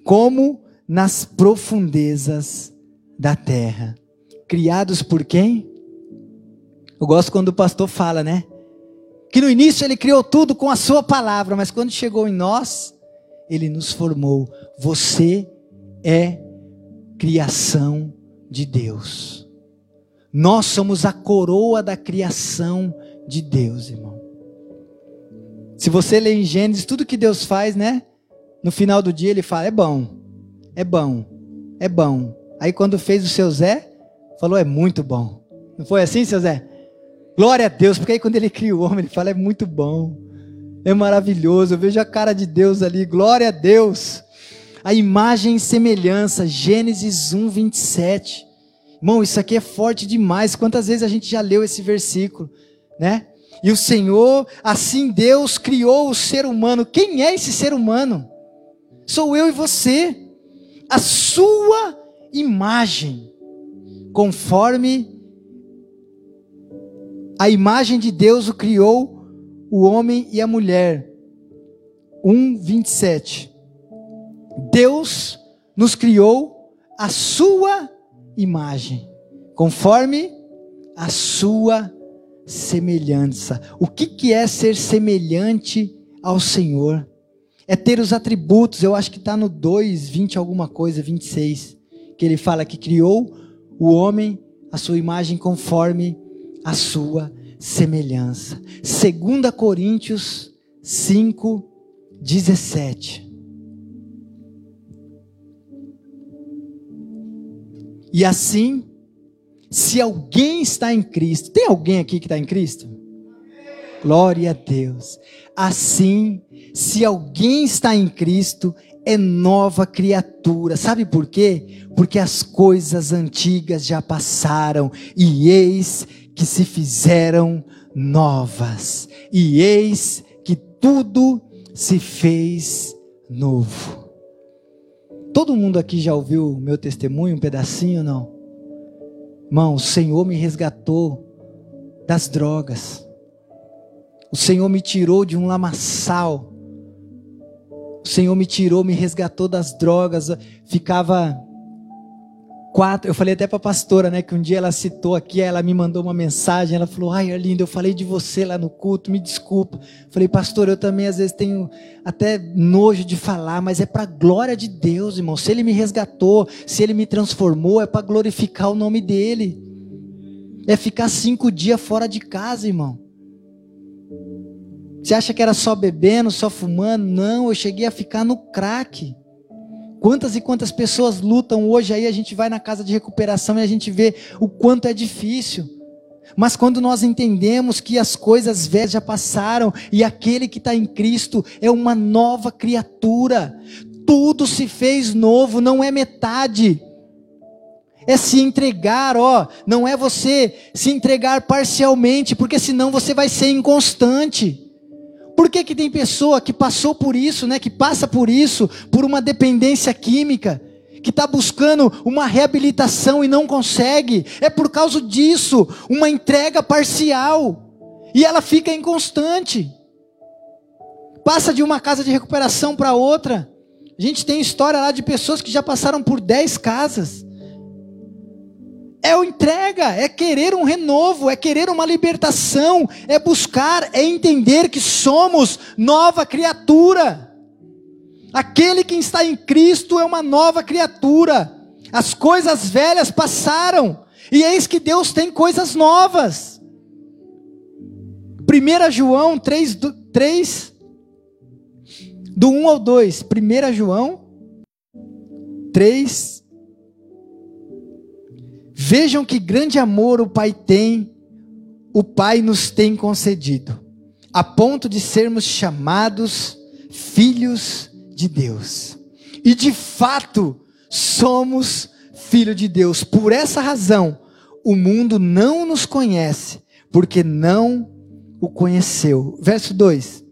como nas profundezas da terra. Criados por quem? Eu gosto quando o pastor fala, né? Que no início ele criou tudo com a sua palavra, mas quando chegou em nós, ele nos formou. Você é criação de Deus. Nós somos a coroa da criação de Deus, irmão. Se você ler em Gênesis, tudo que Deus faz, né? No final do dia ele fala: é bom, é bom, é bom. Aí quando fez o seu Zé, falou: é muito bom. Não foi assim, seu Zé? Glória a Deus, porque aí quando ele cria o homem, ele fala: é muito bom, é maravilhoso. Eu vejo a cara de Deus ali, glória a Deus. A imagem e semelhança, Gênesis 1, 27. Irmão, isso aqui é forte demais. Quantas vezes a gente já leu esse versículo, né? E o Senhor, assim Deus criou o ser humano. Quem é esse ser humano? Sou eu e você. A sua imagem, conforme a imagem de Deus o criou o homem e a mulher. 1:27. Deus nos criou a sua imagem, conforme a sua semelhança. O que, que é ser semelhante ao Senhor? é ter os atributos, eu acho que está no 2, 20 alguma coisa, 26, que ele fala que criou o homem a sua imagem conforme a sua semelhança. 2 Coríntios 5, 17. E assim, se alguém está em Cristo, tem alguém aqui que está em Cristo? Glória a Deus. Assim, se alguém está em Cristo, é nova criatura. Sabe por quê? Porque as coisas antigas já passaram e eis que se fizeram novas. E eis que tudo se fez novo. Todo mundo aqui já ouviu o meu testemunho, um pedacinho, não? Irmão, o Senhor me resgatou das drogas. O Senhor me tirou de um lamaçal. O Senhor me tirou, me resgatou das drogas. Ficava quatro, eu falei até para a pastora, né, que um dia ela citou aqui, ela me mandou uma mensagem, ela falou: "Ai, Arlindo, eu falei de você lá no culto, me desculpa". Falei: "Pastor, eu também às vezes tenho até nojo de falar, mas é para glória de Deus, irmão. Se ele me resgatou, se ele me transformou, é para glorificar o nome dele. É ficar cinco dias fora de casa, irmão. Você acha que era só bebendo, só fumando? Não, eu cheguei a ficar no crack. Quantas e quantas pessoas lutam hoje aí, a gente vai na casa de recuperação e a gente vê o quanto é difícil. Mas quando nós entendemos que as coisas velhas já passaram e aquele que está em Cristo é uma nova criatura, tudo se fez novo, não é metade. É se entregar, ó, não é você se entregar parcialmente, porque senão você vai ser inconstante. Por que, que tem pessoa que passou por isso, né, que passa por isso, por uma dependência química, que está buscando uma reabilitação e não consegue? É por causa disso, uma entrega parcial. E ela fica inconstante. Passa de uma casa de recuperação para outra. A gente tem história lá de pessoas que já passaram por dez casas é o entrega, é querer um renovo, é querer uma libertação, é buscar, é entender que somos nova criatura. Aquele que está em Cristo é uma nova criatura. As coisas velhas passaram, e eis que Deus tem coisas novas. 1 João 3, 3 do 1 ao 2. 1 João 3, Vejam que grande amor o Pai tem, o Pai nos tem concedido, a ponto de sermos chamados filhos de Deus. E de fato, somos filhos de Deus. Por essa razão, o mundo não nos conhece, porque não o conheceu. Verso 2: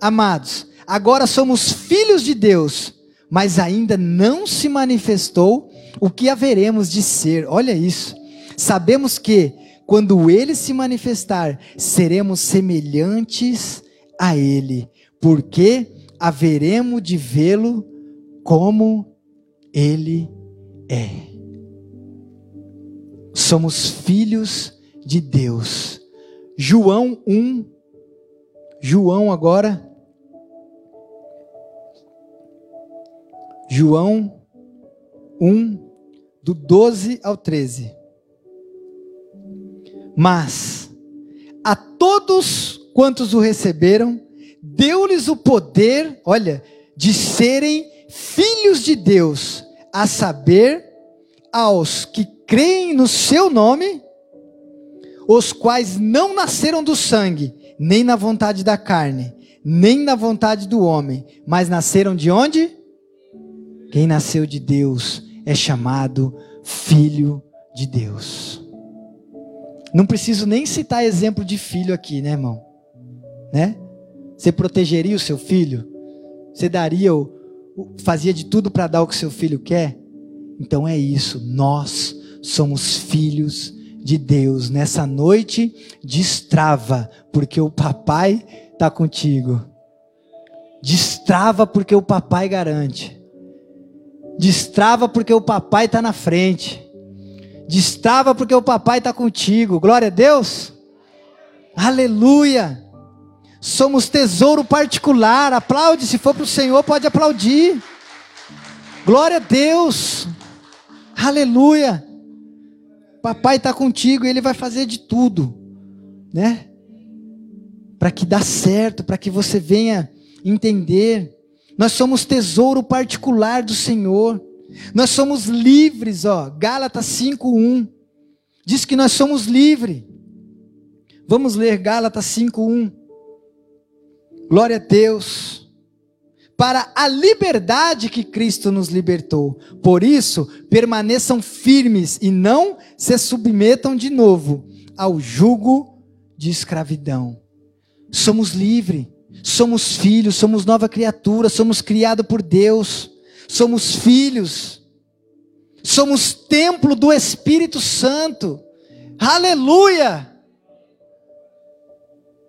Amados, agora somos filhos de Deus, mas ainda não se manifestou o que haveremos de ser. Olha isso. Sabemos que quando ele se manifestar, seremos semelhantes a ele, porque haveremos de vê-lo como ele é. Somos filhos de Deus. João 1, João agora. João 1, do 12 ao 13. Mas a todos quantos o receberam, deu-lhes o poder, olha, de serem filhos de Deus, a saber, aos que creem no seu nome, os quais não nasceram do sangue, nem na vontade da carne, nem na vontade do homem, mas nasceram de onde? Quem nasceu de Deus é chamado filho de Deus. Não preciso nem citar exemplo de filho aqui, né, irmão? Né? Você protegeria o seu filho? Você daria o, fazia de tudo para dar o que seu filho quer? Então é isso, nós somos filhos de Deus. Nessa noite, destrava, porque o papai está contigo. Destrava, porque o papai garante. Destrava porque o papai está na frente. Destrava porque o papai está contigo. Glória a Deus. Aleluia. Somos tesouro particular. Aplaude. Se for para o Senhor, pode aplaudir. Glória a Deus. Aleluia. Papai está contigo e ele vai fazer de tudo, né? Para que dá certo, para que você venha entender nós somos tesouro particular do Senhor. Nós somos livres, ó. Gálatas 5:1 diz que nós somos livres. Vamos ler Gálatas 5:1. Glória a Deus. Para a liberdade que Cristo nos libertou. Por isso, permaneçam firmes e não se submetam de novo ao jugo de escravidão. Somos livres. Somos filhos, somos nova criatura, somos criados por Deus, somos filhos, somos templo do Espírito Santo. Aleluia!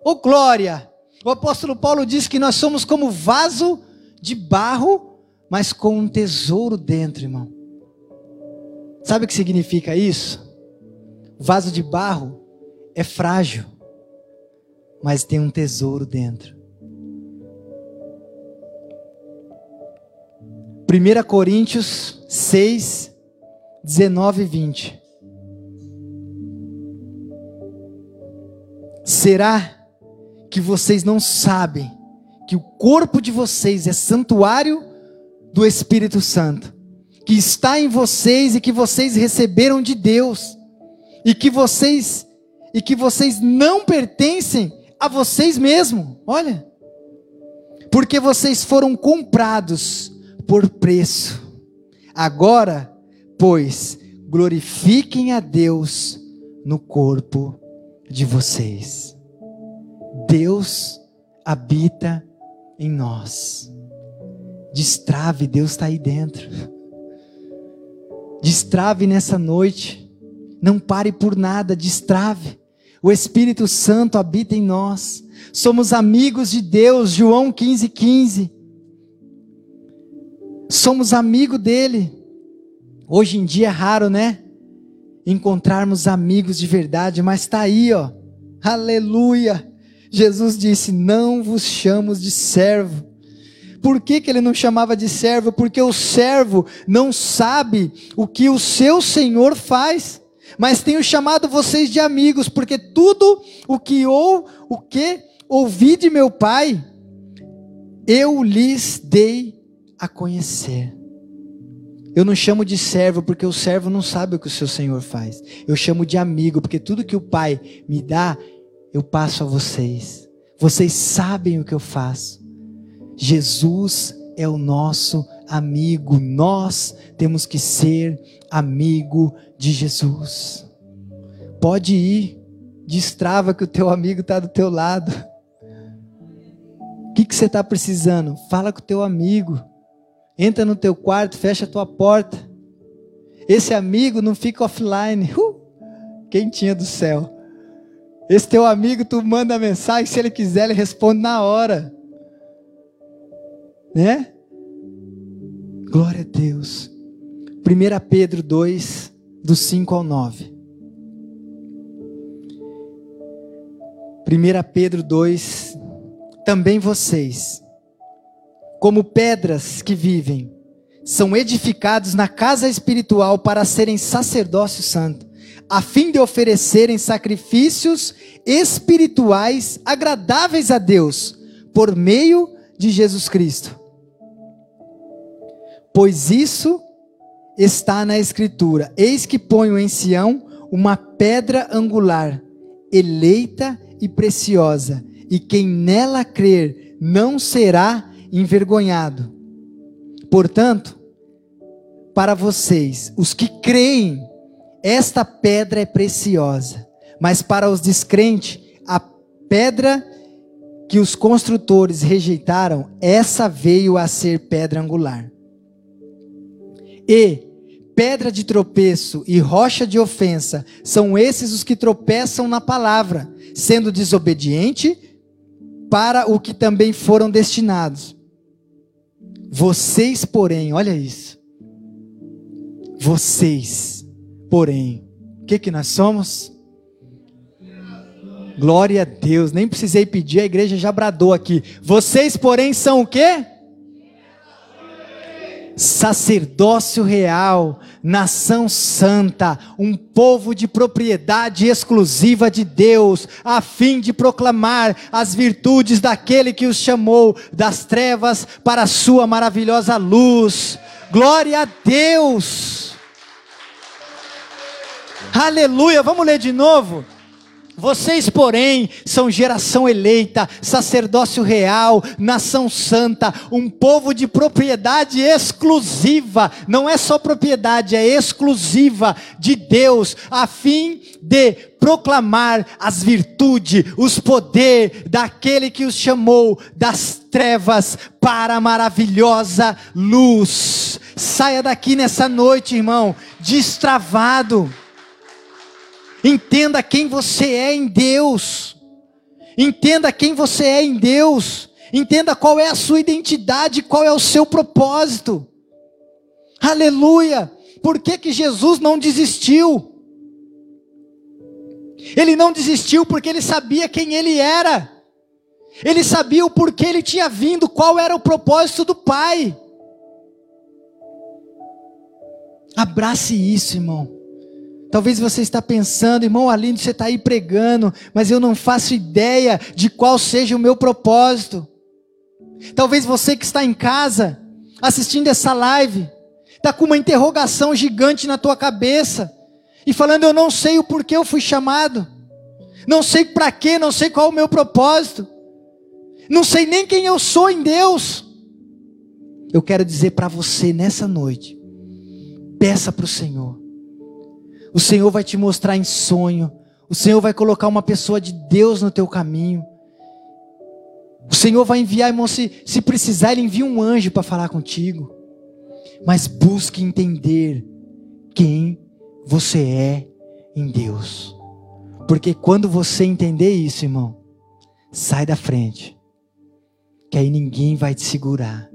Oh glória! O apóstolo Paulo diz que nós somos como vaso de barro, mas com um tesouro dentro, irmão. Sabe o que significa isso? O vaso de barro é frágil, mas tem um tesouro dentro. 1 Coríntios 6, 19 e 20. Será que vocês não sabem que o corpo de vocês é santuário do Espírito Santo, que está em vocês e que vocês receberam de Deus, e que vocês e que vocês não pertencem a vocês mesmos. Olha, porque vocês foram comprados por preço. Agora, pois, glorifiquem a Deus no corpo de vocês. Deus habita em nós. Destrave, Deus está aí dentro. Destrave nessa noite. Não pare por nada, destrave. O Espírito Santo habita em nós. Somos amigos de Deus, João 15, 15. Somos amigo dele. Hoje em dia é raro, né? Encontrarmos amigos de verdade, mas está aí, ó. Aleluia. Jesus disse: Não vos chamo de servo. Por que, que ele não chamava de servo? Porque o servo não sabe o que o seu senhor faz. Mas tenho chamado vocês de amigos, porque tudo o que ou o que ouvi de meu pai, eu lhes dei a conhecer. Eu não chamo de servo porque o servo não sabe o que o seu senhor faz. Eu chamo de amigo porque tudo que o pai me dá, eu passo a vocês. Vocês sabem o que eu faço. Jesus é o nosso amigo. Nós temos que ser amigo de Jesus. Pode ir, destrava que o teu amigo está do teu lado. O que, que você está precisando? Fala com o teu amigo. Entra no teu quarto, fecha a tua porta. Esse amigo não fica offline. Uh, quentinha do céu. Esse teu amigo, tu manda mensagem, se ele quiser, ele responde na hora. Né? Glória a Deus. 1 Pedro 2, do 5 ao 9. 1 Pedro 2, também vocês, como pedras que vivem, são edificados na casa espiritual para serem sacerdócio santo a fim de oferecerem sacrifícios espirituais agradáveis a Deus, por meio de Jesus Cristo. Pois isso está na Escritura: Eis que ponho em Sião uma pedra angular, eleita e preciosa, e quem nela crer não será envergonhado. Portanto, para vocês, os que creem, esta pedra é preciosa, mas para os descrentes, a pedra que os construtores rejeitaram, essa veio a ser pedra angular. E pedra de tropeço e rocha de ofensa são esses os que tropeçam na palavra, sendo desobediente para o que também foram destinados. Vocês, porém, olha isso. Vocês Porém, o que, que nós somos? Glória a Deus, nem precisei pedir, a igreja já bradou aqui. Vocês, porém, são o quê? Sacerdócio real, nação santa, um povo de propriedade exclusiva de Deus, a fim de proclamar as virtudes daquele que os chamou das trevas para a sua maravilhosa luz. Glória a Deus! Aleluia, vamos ler de novo. Vocês, porém, são geração eleita, sacerdócio real, nação santa, um povo de propriedade exclusiva, não é só propriedade, é exclusiva de Deus, a fim de proclamar as virtudes, os poderes daquele que os chamou das trevas para a maravilhosa luz. Saia daqui nessa noite, irmão, destravado Entenda quem você é em Deus. Entenda quem você é em Deus. Entenda qual é a sua identidade, qual é o seu propósito. Aleluia! por que, que Jesus não desistiu. Ele não desistiu porque ele sabia quem ele era. Ele sabia o porquê ele tinha vindo, qual era o propósito do Pai. Abrace isso, irmão. Talvez você está pensando, irmão Alindo, você está aí pregando, mas eu não faço ideia de qual seja o meu propósito. Talvez você que está em casa, assistindo essa live, está com uma interrogação gigante na tua cabeça, e falando, eu não sei o porquê eu fui chamado, não sei para quê, não sei qual o meu propósito, não sei nem quem eu sou em Deus. Eu quero dizer para você nessa noite, peça para o Senhor, o Senhor vai te mostrar em sonho. O Senhor vai colocar uma pessoa de Deus no teu caminho. O Senhor vai enviar, irmão, se, se precisar, Ele envia um anjo para falar contigo. Mas busque entender quem você é em Deus. Porque quando você entender isso, irmão, sai da frente. Que aí ninguém vai te segurar.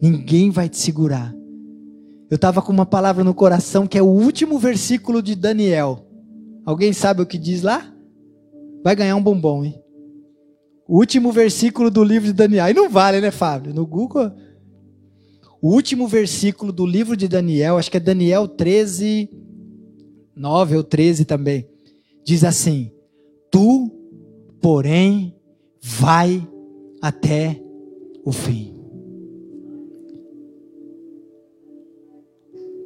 Ninguém vai te segurar. Eu estava com uma palavra no coração que é o último versículo de Daniel. Alguém sabe o que diz lá? Vai ganhar um bombom, hein? O último versículo do livro de Daniel. Aí não vale, né, Fábio? No Google. O último versículo do livro de Daniel, acho que é Daniel 13, 9 ou 13 também. Diz assim: Tu, porém, vai até o fim.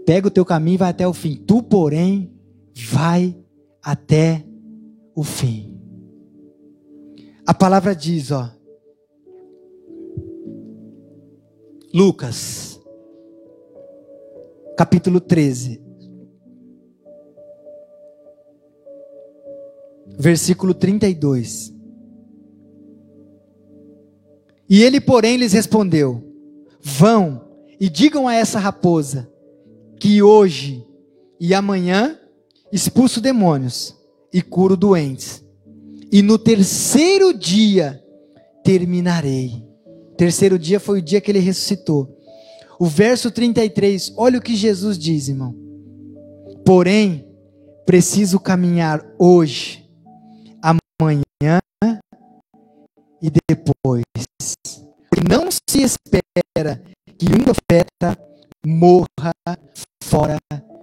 Pega o teu caminho e vai até o fim. Tu, porém, vai até o fim. A palavra diz, ó. Lucas, capítulo 13, versículo 32. E ele, porém, lhes respondeu: Vão e digam a essa raposa: que hoje e amanhã expulso demônios e curo doentes. E no terceiro dia terminarei. Terceiro dia foi o dia que ele ressuscitou. O verso 33, olha o que Jesus diz, irmão. Porém, preciso caminhar hoje, amanhã e depois. Não se espera que um profeta morra fora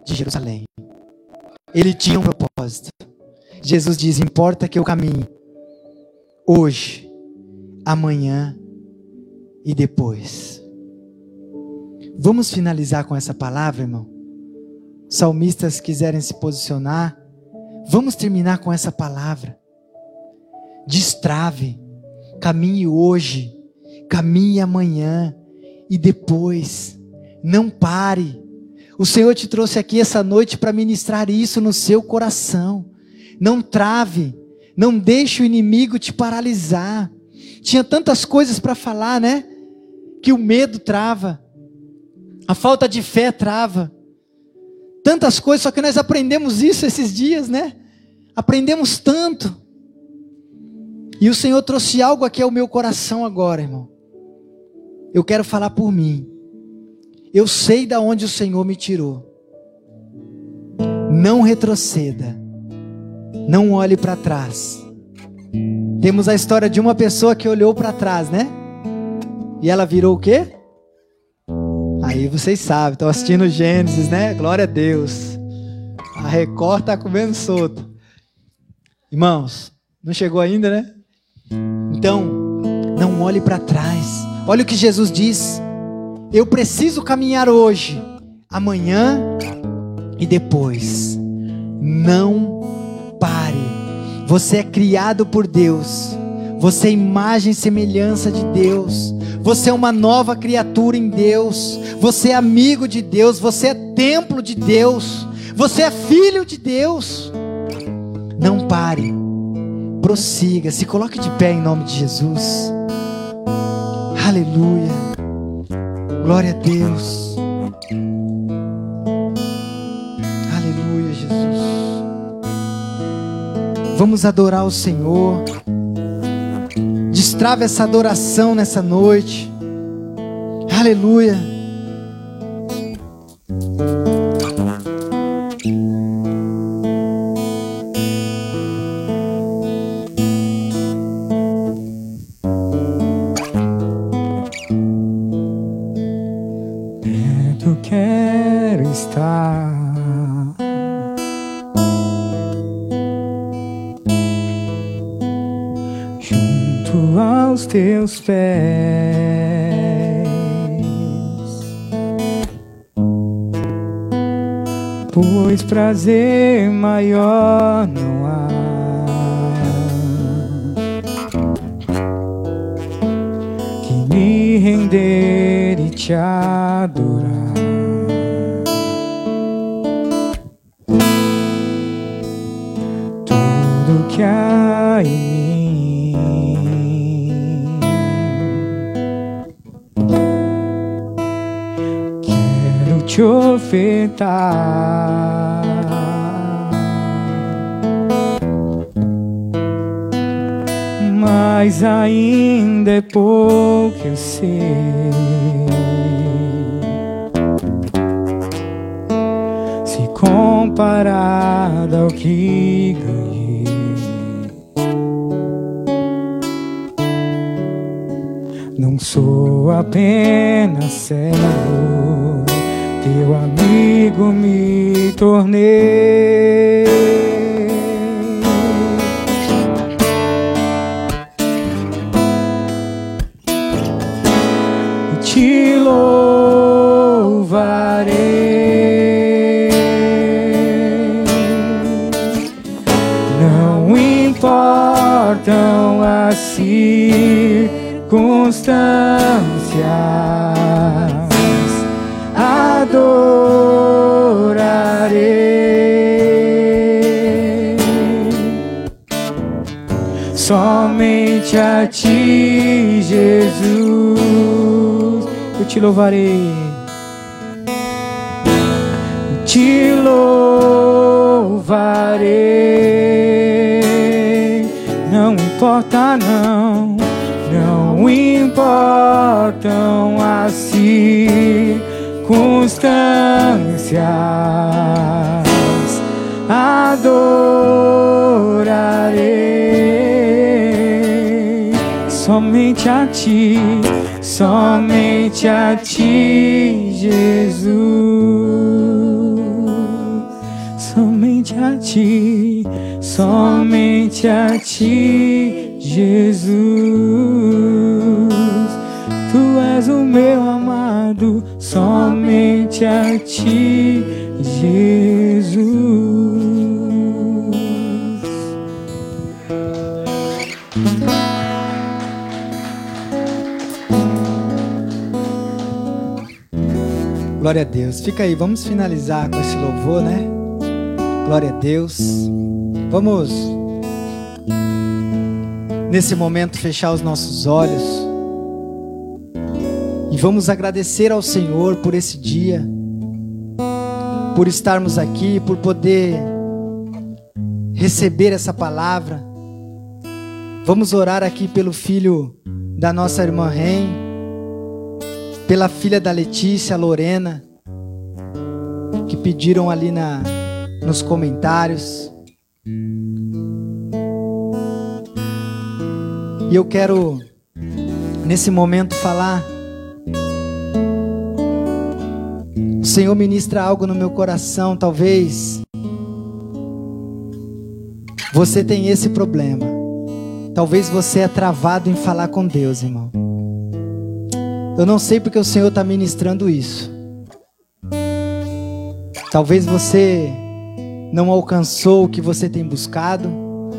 de Jerusalém. Ele tinha um propósito. Jesus diz: importa que eu caminhe hoje, amanhã e depois. Vamos finalizar com essa palavra, irmão? Salmistas quiserem se posicionar, vamos terminar com essa palavra. Destrave, caminhe hoje, caminhe amanhã e depois. Não pare. O Senhor te trouxe aqui essa noite para ministrar isso no seu coração. Não trave, não deixe o inimigo te paralisar. Tinha tantas coisas para falar, né? Que o medo trava, a falta de fé trava. Tantas coisas, só que nós aprendemos isso esses dias, né? Aprendemos tanto. E o Senhor trouxe algo aqui ao meu coração agora, irmão. Eu quero falar por mim. Eu sei da onde o Senhor me tirou. Não retroceda. Não olhe para trás. Temos a história de uma pessoa que olhou para trás, né? E ela virou o quê? Aí vocês sabem, estão assistindo Gênesis, né? Glória a Deus. A Record está comendo solto. Irmãos, não chegou ainda, né? Então, não olhe para trás. Olha o que Jesus diz. Eu preciso caminhar hoje, amanhã e depois. Não pare. Você é criado por Deus. Você é imagem e semelhança de Deus. Você é uma nova criatura em Deus. Você é amigo de Deus. Você é templo de Deus. Você é filho de Deus. Não pare. Prossiga. Se coloque de pé em nome de Jesus. Aleluia. Glória a Deus. Aleluia, Jesus. Vamos adorar o Senhor. Destrava essa adoração nessa noite. Aleluia. Prazer maior Se comparado ao que ganhei. Não sou apenas servo, teu amigo me tornei. Somente a ti, Jesus. Eu te louvarei. Te louvarei. Não importa, não. Não importam as circunstâncias. Adorarei somente a ti, somente a ti, Jesus. Somente a ti, somente a ti, Jesus. Tu és o meu amado, somente a ti, Jesus. Glória a Deus. Fica aí, vamos finalizar com esse louvor, né? Glória a Deus. Vamos, nesse momento, fechar os nossos olhos. E vamos agradecer ao Senhor por esse dia, por estarmos aqui, por poder receber essa palavra. Vamos orar aqui pelo filho da nossa irmã Ren, pela filha da Letícia, Lorena, que pediram ali na, nos comentários. E eu quero, nesse momento, falar. O Senhor ministra algo no meu coração, talvez. Você tem esse problema. Talvez você é travado em falar com Deus, irmão. Eu não sei porque o Senhor está ministrando isso. Talvez você não alcançou o que você tem buscado.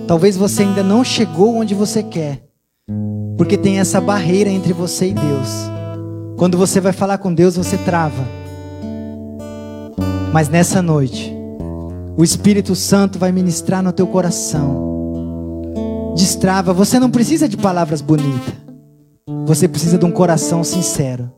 Talvez você ainda não chegou onde você quer. Porque tem essa barreira entre você e Deus. Quando você vai falar com Deus, você trava. Mas nessa noite, o Espírito Santo vai ministrar no teu coração. Destrava. Você não precisa de palavras bonitas. Você precisa de um coração sincero.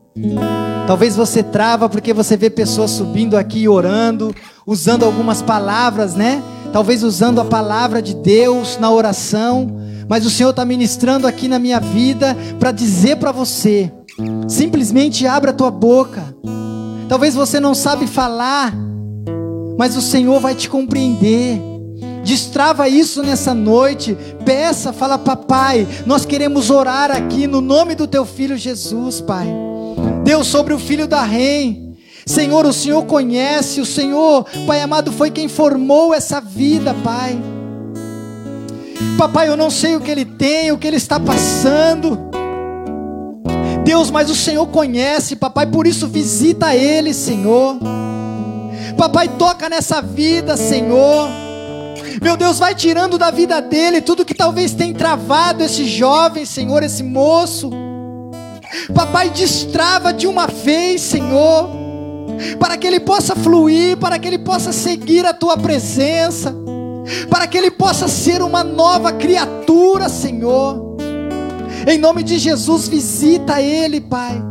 Talvez você trava porque você vê pessoas subindo aqui orando, usando algumas palavras, né? Talvez usando a palavra de Deus na oração. Mas o Senhor está ministrando aqui na minha vida para dizer para você: simplesmente abra a tua boca. Talvez você não sabe falar, mas o Senhor vai te compreender. Destrava isso nessa noite. Peça, fala, papai, nós queremos orar aqui no nome do teu filho Jesus, Pai. Deus, sobre o filho da Rei. Senhor, o Senhor conhece, o Senhor, Pai amado, foi quem formou essa vida, Pai. Papai, eu não sei o que ele tem, o que ele está passando. Deus, mas o Senhor conhece, papai, por isso visita ele, Senhor. Papai, toca nessa vida, Senhor. Meu Deus, vai tirando da vida dele tudo que talvez tenha travado esse jovem, Senhor, esse moço. Papai, destrava de uma vez, Senhor, para que ele possa fluir, para que ele possa seguir a tua presença, para que ele possa ser uma nova criatura, Senhor. Em nome de Jesus, visita ele, Pai.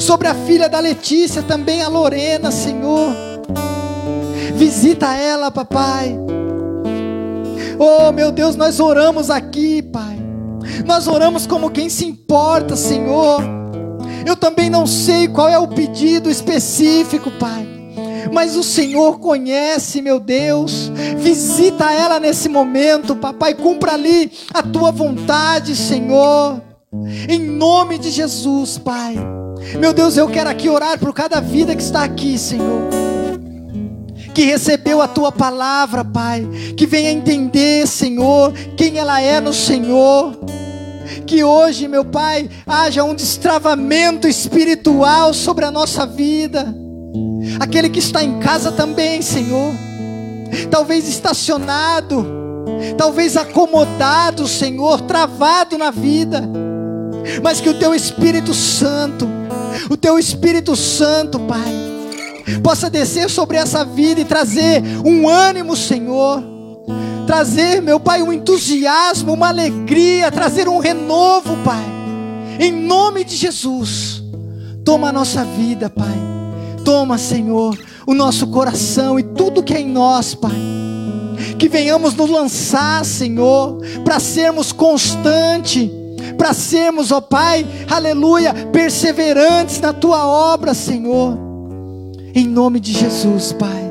Sobre a filha da Letícia, também a Lorena, Senhor. Visita ela, papai. Oh, meu Deus, nós oramos aqui, Pai. Nós oramos como quem se importa, Senhor. Eu também não sei qual é o pedido específico, Pai. Mas o Senhor conhece, meu Deus. Visita ela nesse momento, papai. Cumpra ali a tua vontade, Senhor. Em nome de Jesus, Pai. Meu Deus, eu quero aqui orar por cada vida que está aqui, Senhor que recebeu a tua palavra, Pai, que venha entender, Senhor, quem ela é no Senhor. Que hoje, meu Pai, haja um destravamento espiritual sobre a nossa vida. Aquele que está em casa também, Senhor, talvez estacionado, talvez acomodado, Senhor, travado na vida, mas que o Teu Espírito Santo, o Teu Espírito Santo, Pai, possa descer sobre essa vida e trazer um ânimo, Senhor. Trazer, meu Pai, um entusiasmo, uma alegria, trazer um renovo, Pai. Em nome de Jesus, toma a nossa vida, Pai. Toma, Senhor, o nosso coração e tudo que é em nós, Pai. Que venhamos nos lançar, Senhor, para sermos constantes, para sermos, ó Pai, aleluia, perseverantes na tua obra, Senhor. Em nome de Jesus, Pai.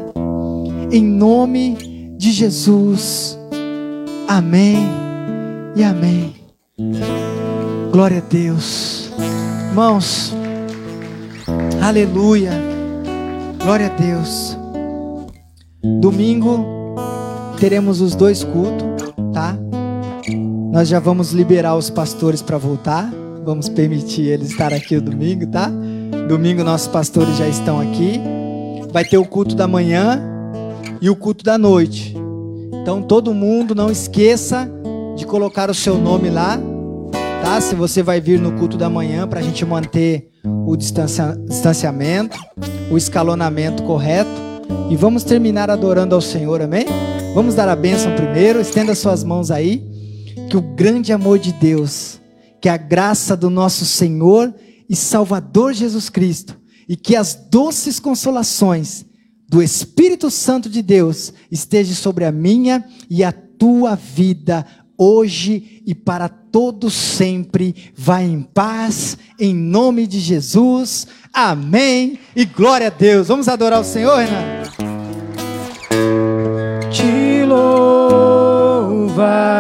Em nome de Jesus. Amém e amém. Glória a Deus. Irmãos, aleluia. Glória a Deus. Domingo teremos os dois cultos, tá? Nós já vamos liberar os pastores para voltar. Vamos permitir eles estar aqui o domingo, tá? Domingo nossos pastores já estão aqui. Vai ter o culto da manhã e o culto da noite. Então todo mundo não esqueça de colocar o seu nome lá, tá? Se você vai vir no culto da manhã para a gente manter o distancia, distanciamento, o escalonamento correto e vamos terminar adorando ao Senhor, amém? Vamos dar a bênção primeiro, estenda suas mãos aí, que o grande amor de Deus, que a graça do nosso Senhor e Salvador Jesus Cristo, e que as doces consolações do Espírito Santo de Deus estejam sobre a minha e a tua vida hoje e para todos sempre. Vai em paz, em nome de Jesus. Amém. E glória a Deus. Vamos adorar o Senhor, Renan? Te louvarei.